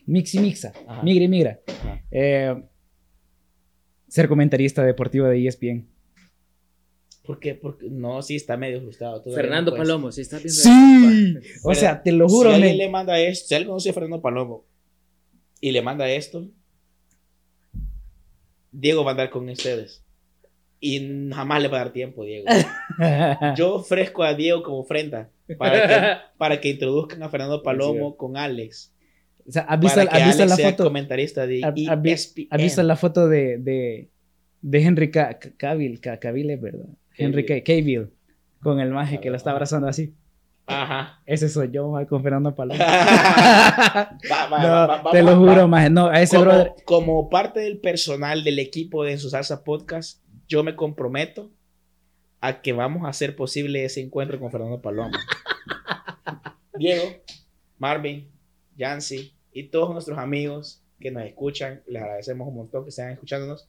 Mix y mixa. Ajá. Migra y migra. Ajá. Eh, ser comentarista deportivo de ESPN. ¿Por qué? Porque no, sí, está medio frustrado. todavía Fernando no puede Palomo, si estás viendo Sí. O sea, te lo juro, si alguien le manda esto, si alguien conoce a Fernando Palomo y le manda esto, Diego va a andar con ustedes. Y jamás le va a dar tiempo, Diego. <laughs> Yo ofrezco a Diego como ofrenda para que, <laughs> para que introduzcan a Fernando Palomo con Alex. O sea, ¿has visto, has visto la foto? comentarista de E ¿Has-. ¿Has visto la foto de, de, de Henry Ca- Ca- Cavill? Ca- Cavill es verdad. Henry Ca- Cavill. Con el maje que lo está abrazando así. Ajá. Ese soy yo, maje, con Fernando Palomo. <laughs> Va, va, No, va, te lo juro, maje. No, a ese como, brother. como parte del personal del equipo de En Su Salsa Podcast, yo me comprometo a que vamos a hacer posible ese encuentro con Fernando Palomo. <laughs> Diego, Marvin, Yancy y todos nuestros amigos que nos escuchan, les agradecemos un montón que estén escuchándonos.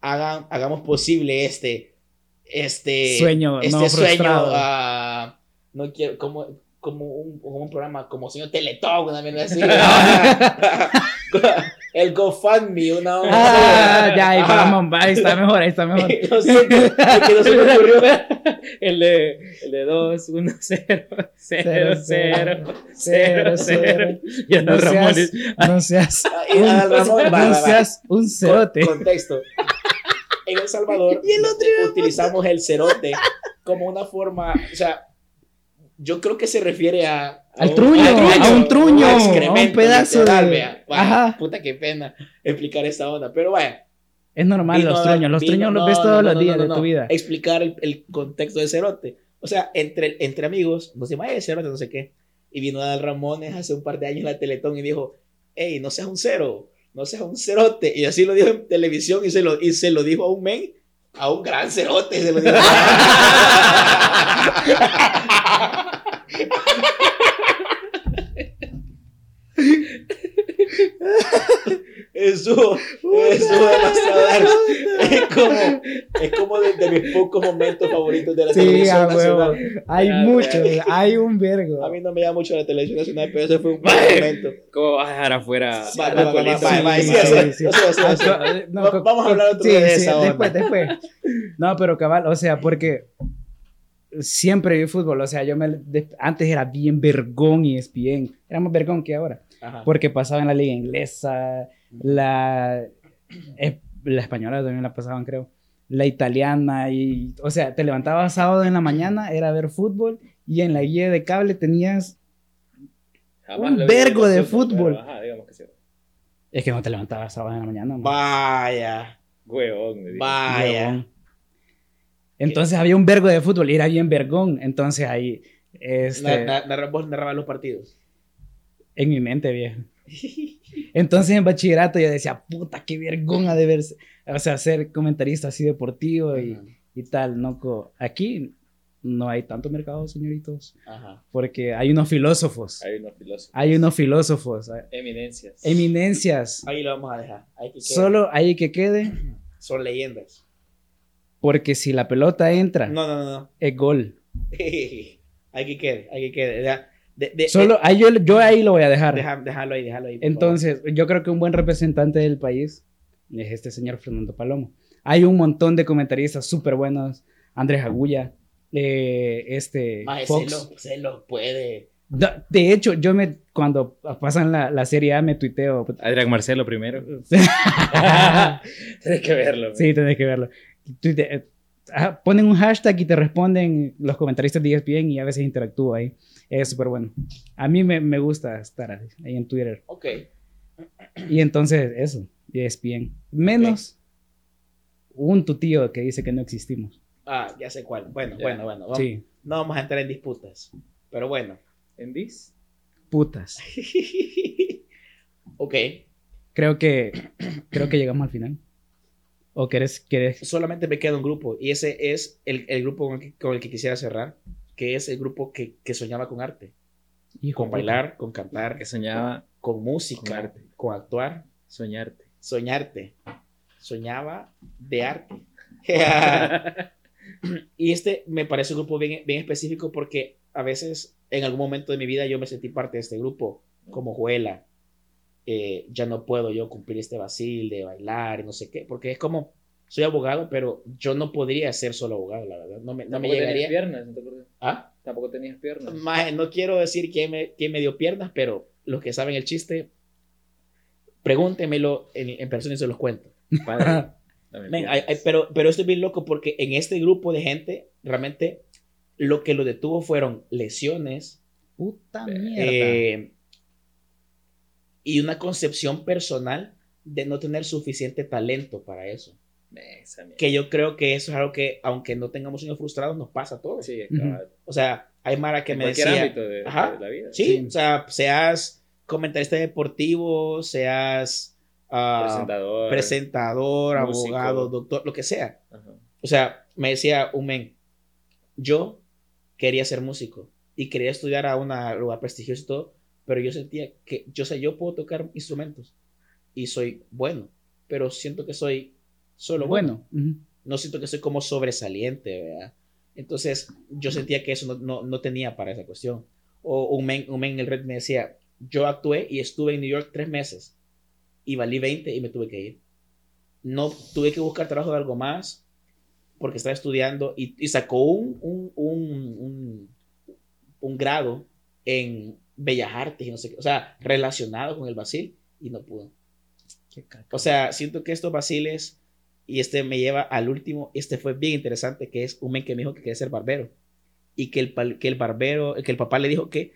Hagan, hagamos posible este, este Sueño este no sueño. frustrado. Ah, no quiero, como, como, un, como un programa, como señor Teletón, una mierda así. <laughs> <laughs> El GoFundMe, una onda Ah, ya, ahí vamos, va, ahí está mejor, ahí está mejor. <laughs> Lo siento, es que no se me ocurrió. El de, el de 2, 1, 0, 0, 0, 0, 0. Ya no, No Ramón. seas, no seas, Y un, Ramón, va, va, no va. seas un cerote. Con- Contexto. en El Salvador utilizamos el cerote como una forma, o sea, yo creo que se refiere a... Al un- truño, a un truño, a un pedazo literal, de- vea. Ajá. Puta, qué pena explicar esta onda, pero vaya. Es normal vino los a truños. Los vino- truños los no, ves no, todos no, los no, días no, de no. tu vida. Explicar el, el contexto de cerote. O sea, entre, entre amigos, nos decimos, ay, cerote, no sé qué. Y vino Adal Ramones hace un par de años en la Teletón y dijo, hey, no seas un cero, no seas un cerote. Y así lo dijo en televisión y se lo, y se lo dijo a un men, a un gran cerote. Se lo dijo. <laughs> Demasiado dark. Es como, es como de, de mis pocos momentos favoritos de la Sí, televisión nacional. Hay Ya, mucho, ya. hay un vergo. A mí no me llama mucho la televisión nacional, pero ese fue un buen momento. ¿Cómo vas a dejar afuera? Ah, vamos a hablar otro sí, de sí, esa onda. Después, después. No, pero cabal, o sea, porque siempre vi fútbol, o sea, yo me, de- antes era bien vergón y bien, era más vergón que ahora, Ajá. porque pasaba en la liga inglesa, la, eh, la española también la pasaban, creo, la italiana, y, o sea, te levantabas sábado en la mañana, era ver fútbol, y en la guía de cable tenías, Jamás un vergo de fútbol. ajá, digamos que sí. es que no te levantabas sábado en la mañana, man. Vaya, Huevón, vaya. Huevón. Entonces había un vergo de fútbol y era bien vergón. Entonces ahí, este, Na- vos narrabas los partidos. en mi mente, viejo. <laughs> Entonces en bachillerato yo decía, puta, qué vergón ha de verse. O sea, ser comentarista así deportivo y, y tal, ¿no? Aquí no hay tanto mercado, señoritos, Ajá. porque hay unos filósofos. Hay unos filósofos. Hay unos filósofos, hay Eminencias. eminencias. Ahí lo vamos a dejar. Ahí que quede. Solo hay que quede, Son leyendas. Porque si la pelota entra, No, no, no, no. es gol. <laughs> hay que quede, hay que quede. De- de- Solo, ahí yo, yo ahí lo voy a dejar. deja- déjalo ahí, déjalo ahí. Entonces, yo creo que un buen representante del país es este señor Fernando Palomo. Hay un montón de comentaristas súper buenos. Andrés Agulla, eh, este favor. Maje, Fox. se lo, se lo puede. De hecho, yo me, cuando pasan la, la serie A, me tuiteo. Adrián Marcelo primero. <laughs> <laughs> Tienes que verlo. sí, tenés que verlo. Tuite- eh, ponen un hashtag y te responden los comentaristas de ESPN y a veces interactúo ahí. Es súper bueno. A mí me, me gusta estar ahí, ahí en Twitter. Ok. Y entonces, eso, ESPN. Menos un tu tío que dice que no existimos. Ah, ya sé cuál. Bueno, Ya. bueno, bueno. Vamos- Sí, No vamos a entrar en disputas. Pero bueno. ¿En Dis? putas. <laughs> ok. Creo que, creo que llegamos al final. ¿O querés, querés? Solamente me queda un grupo. Y ese es el, el grupo con el, que, con el que quisiera cerrar. Que es el grupo que, que soñaba con arte. Hijo Con bailar, con cantar, Que soñaba con música, Con arte. con actuar. soñarte. Soñarte. Soñaba de arte. <laughs> y este me parece un grupo bien, bien específico porque a veces en algún momento de mi vida yo me sentí parte de este grupo, como Juela. Eh, ya no puedo yo cumplir este vacil de bailar y no sé qué, porque es como, soy abogado, pero yo no podría ser solo abogado, la verdad. No me, no me llegaría. piernas, ¿no te acuerdas? ¿Ah? Tampoco tenías piernas. Maje, no quiero decir quién me, quién me dio piernas, pero los que saben el chiste, pregúntemelo en, en persona y se los cuento. Padre, <laughs> Men, piernas. hay- hay- pero, pero estoy bien loco porque en este grupo de gente, realmente lo que lo detuvo fueron lesiones Puta Eh, mierda. eh, y una concepción personal de no tener suficiente talento para eso. Esa mierda. Que yo creo que eso es algo que, aunque no tengamos sueños frustrados, nos pasa a todos. Sí, cabal. O sea, hay Mara que en me cualquier decía... ámbito de, Ajá. de la vida. Sí, Sí. o sea, seas comentarista deportivo, seas ah, Presentador. presentador, músico. abogado, doctor, lo que sea. Ajá. O sea, me decía un men, yo quería ser músico y quería estudiar a un lugar prestigioso y todo, pero yo sentía que, yo sé, yo puedo tocar instrumentos y soy bueno, pero siento que soy solo bueno. No siento que soy como sobresaliente, ¿verdad? Entonces, yo sentía que eso no, no, no tenía para esa cuestión. O un men, un men en el red me decía, yo actué y estuve en New York tres meses y valí 20 y me tuve que ir. No tuve que buscar trabajo de algo más porque estaba estudiando y, y sacó un, un, un, un, un grado en Bellas Artes y no sé qué, o sea, relacionado con el Basil y no pudo. Qué. O sea, siento que estos vaciles Y este me lleva al último, este fue bien interesante, que es un men que me dijo que quería ser barbero. Y que el, que el barbero, que el papá le dijo que,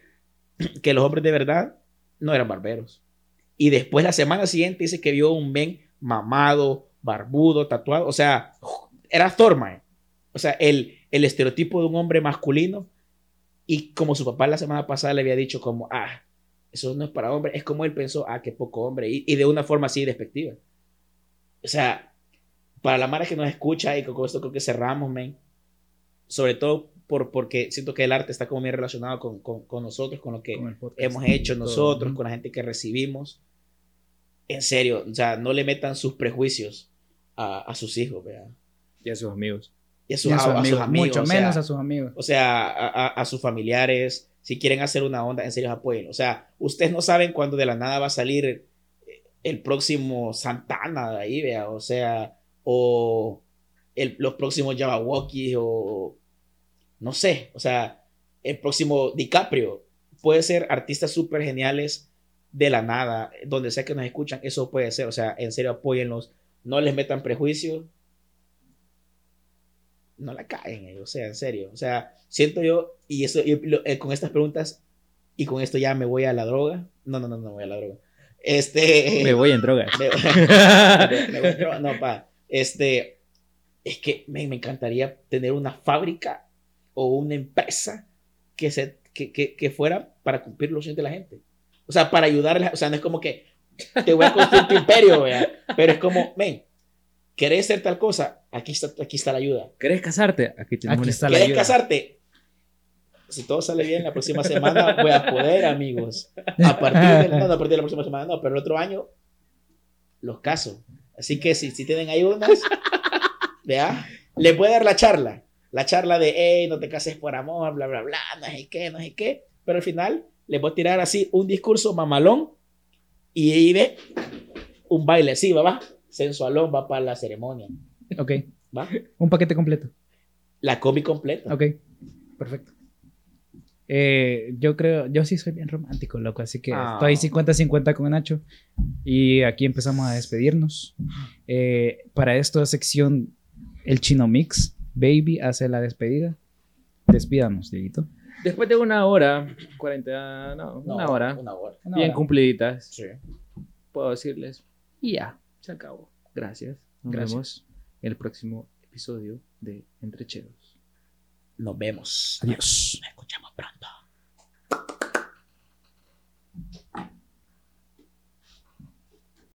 <clears throat> que los hombres de verdad no eran barberos. Y después la semana siguiente dice que vio un men mamado, barbudo, tatuado. O sea, era Thor, mae. O sea, el, el estereotipo de un hombre masculino. Y como su papá la semana pasada le había dicho como, ah, eso no es para hombres. Es como él pensó, ah, qué poco hombre. Y, y de una forma así despectiva. O sea, para la Mara que nos escucha y con esto creo que cerramos, men. Sobre todo por, porque siento que el arte está como bien relacionado con, con, con nosotros, con lo que Con hemos hecho nosotros, con la gente que recibimos. En serio, o sea, no le metan sus prejuicios a, a sus hijos, ¿verdad? Y a sus amigos. Y a Y sus, a a- sus a sus amigos, mucho o sea, menos a sus amigos. o sea, a, sus familiares, si quieren hacer una onda, en serio apoyen. O sea, ustedes no saben cuándo de la nada va a salir el próximo Santana de ahí, vea, o sea, o el- los próximos Jabberwocky o no sé, o sea, el próximo DiCaprio. Puede ser artistas súper geniales de la nada, donde sea que nos escuchan, eso puede ser, o sea, en serio apóyenlos, no les metan prejuicios, no la caen, eh, o sea, en serio, o sea, siento yo, y eso, y lo- eh, con estas preguntas, y con esto ya me voy a la droga, no, no, no, no voy a la droga, este... <laughs> Me voy en drogas. <laughs> me- me- me voy a droga, no, pa, este, es que me, me encantaría tener una fábrica o una empresa que, se, que, que, que fuera para cumplir los sueños de la gente. O sea, para ayudarles, o sea, no es como que te voy a construir tu imperio, ¿verdad? pero es como, ven, ¿querés ser tal cosa? Aquí está, aquí está la ayuda. ¿Querés casarte? Aquí tenemos Aquí está la ¿Querés ayuda. casarte? Si todo sale bien, la próxima semana voy a poder, amigos. A partir de, no, no, a partir de la próxima semana, no, pero el otro año los caso. Así que si, si tienen ahí unas, vea, les voy a dar la charla. La charla de, hey, no te cases por amor, bla, bla, bla, no sé qué, no sé qué. Pero al final les voy a tirar así un discurso mamalón y ahí ve un baile. Sí, va, va. Sensualón va para la ceremonia. Ok. Va. Un paquete completo. La combi completa. Ok. Perfecto. Eh, yo creo, yo sí soy bien romántico, loco, así que Ah. estoy 50-50 con Nacho. Y aquí empezamos a despedirnos. Eh, para esta sección, el Chino Mix, Baby, hace la despedida. Despídanos, Dieguito. Después de una hora, 40, no, No, una hora, Una hora. Una bien hora. cumpliditas, Sí. puedo decirles, y ya, se acabó. Gracias. Nos Gracias. vemos en el próximo episodio de Entrecheros. Nos vemos. Adiós.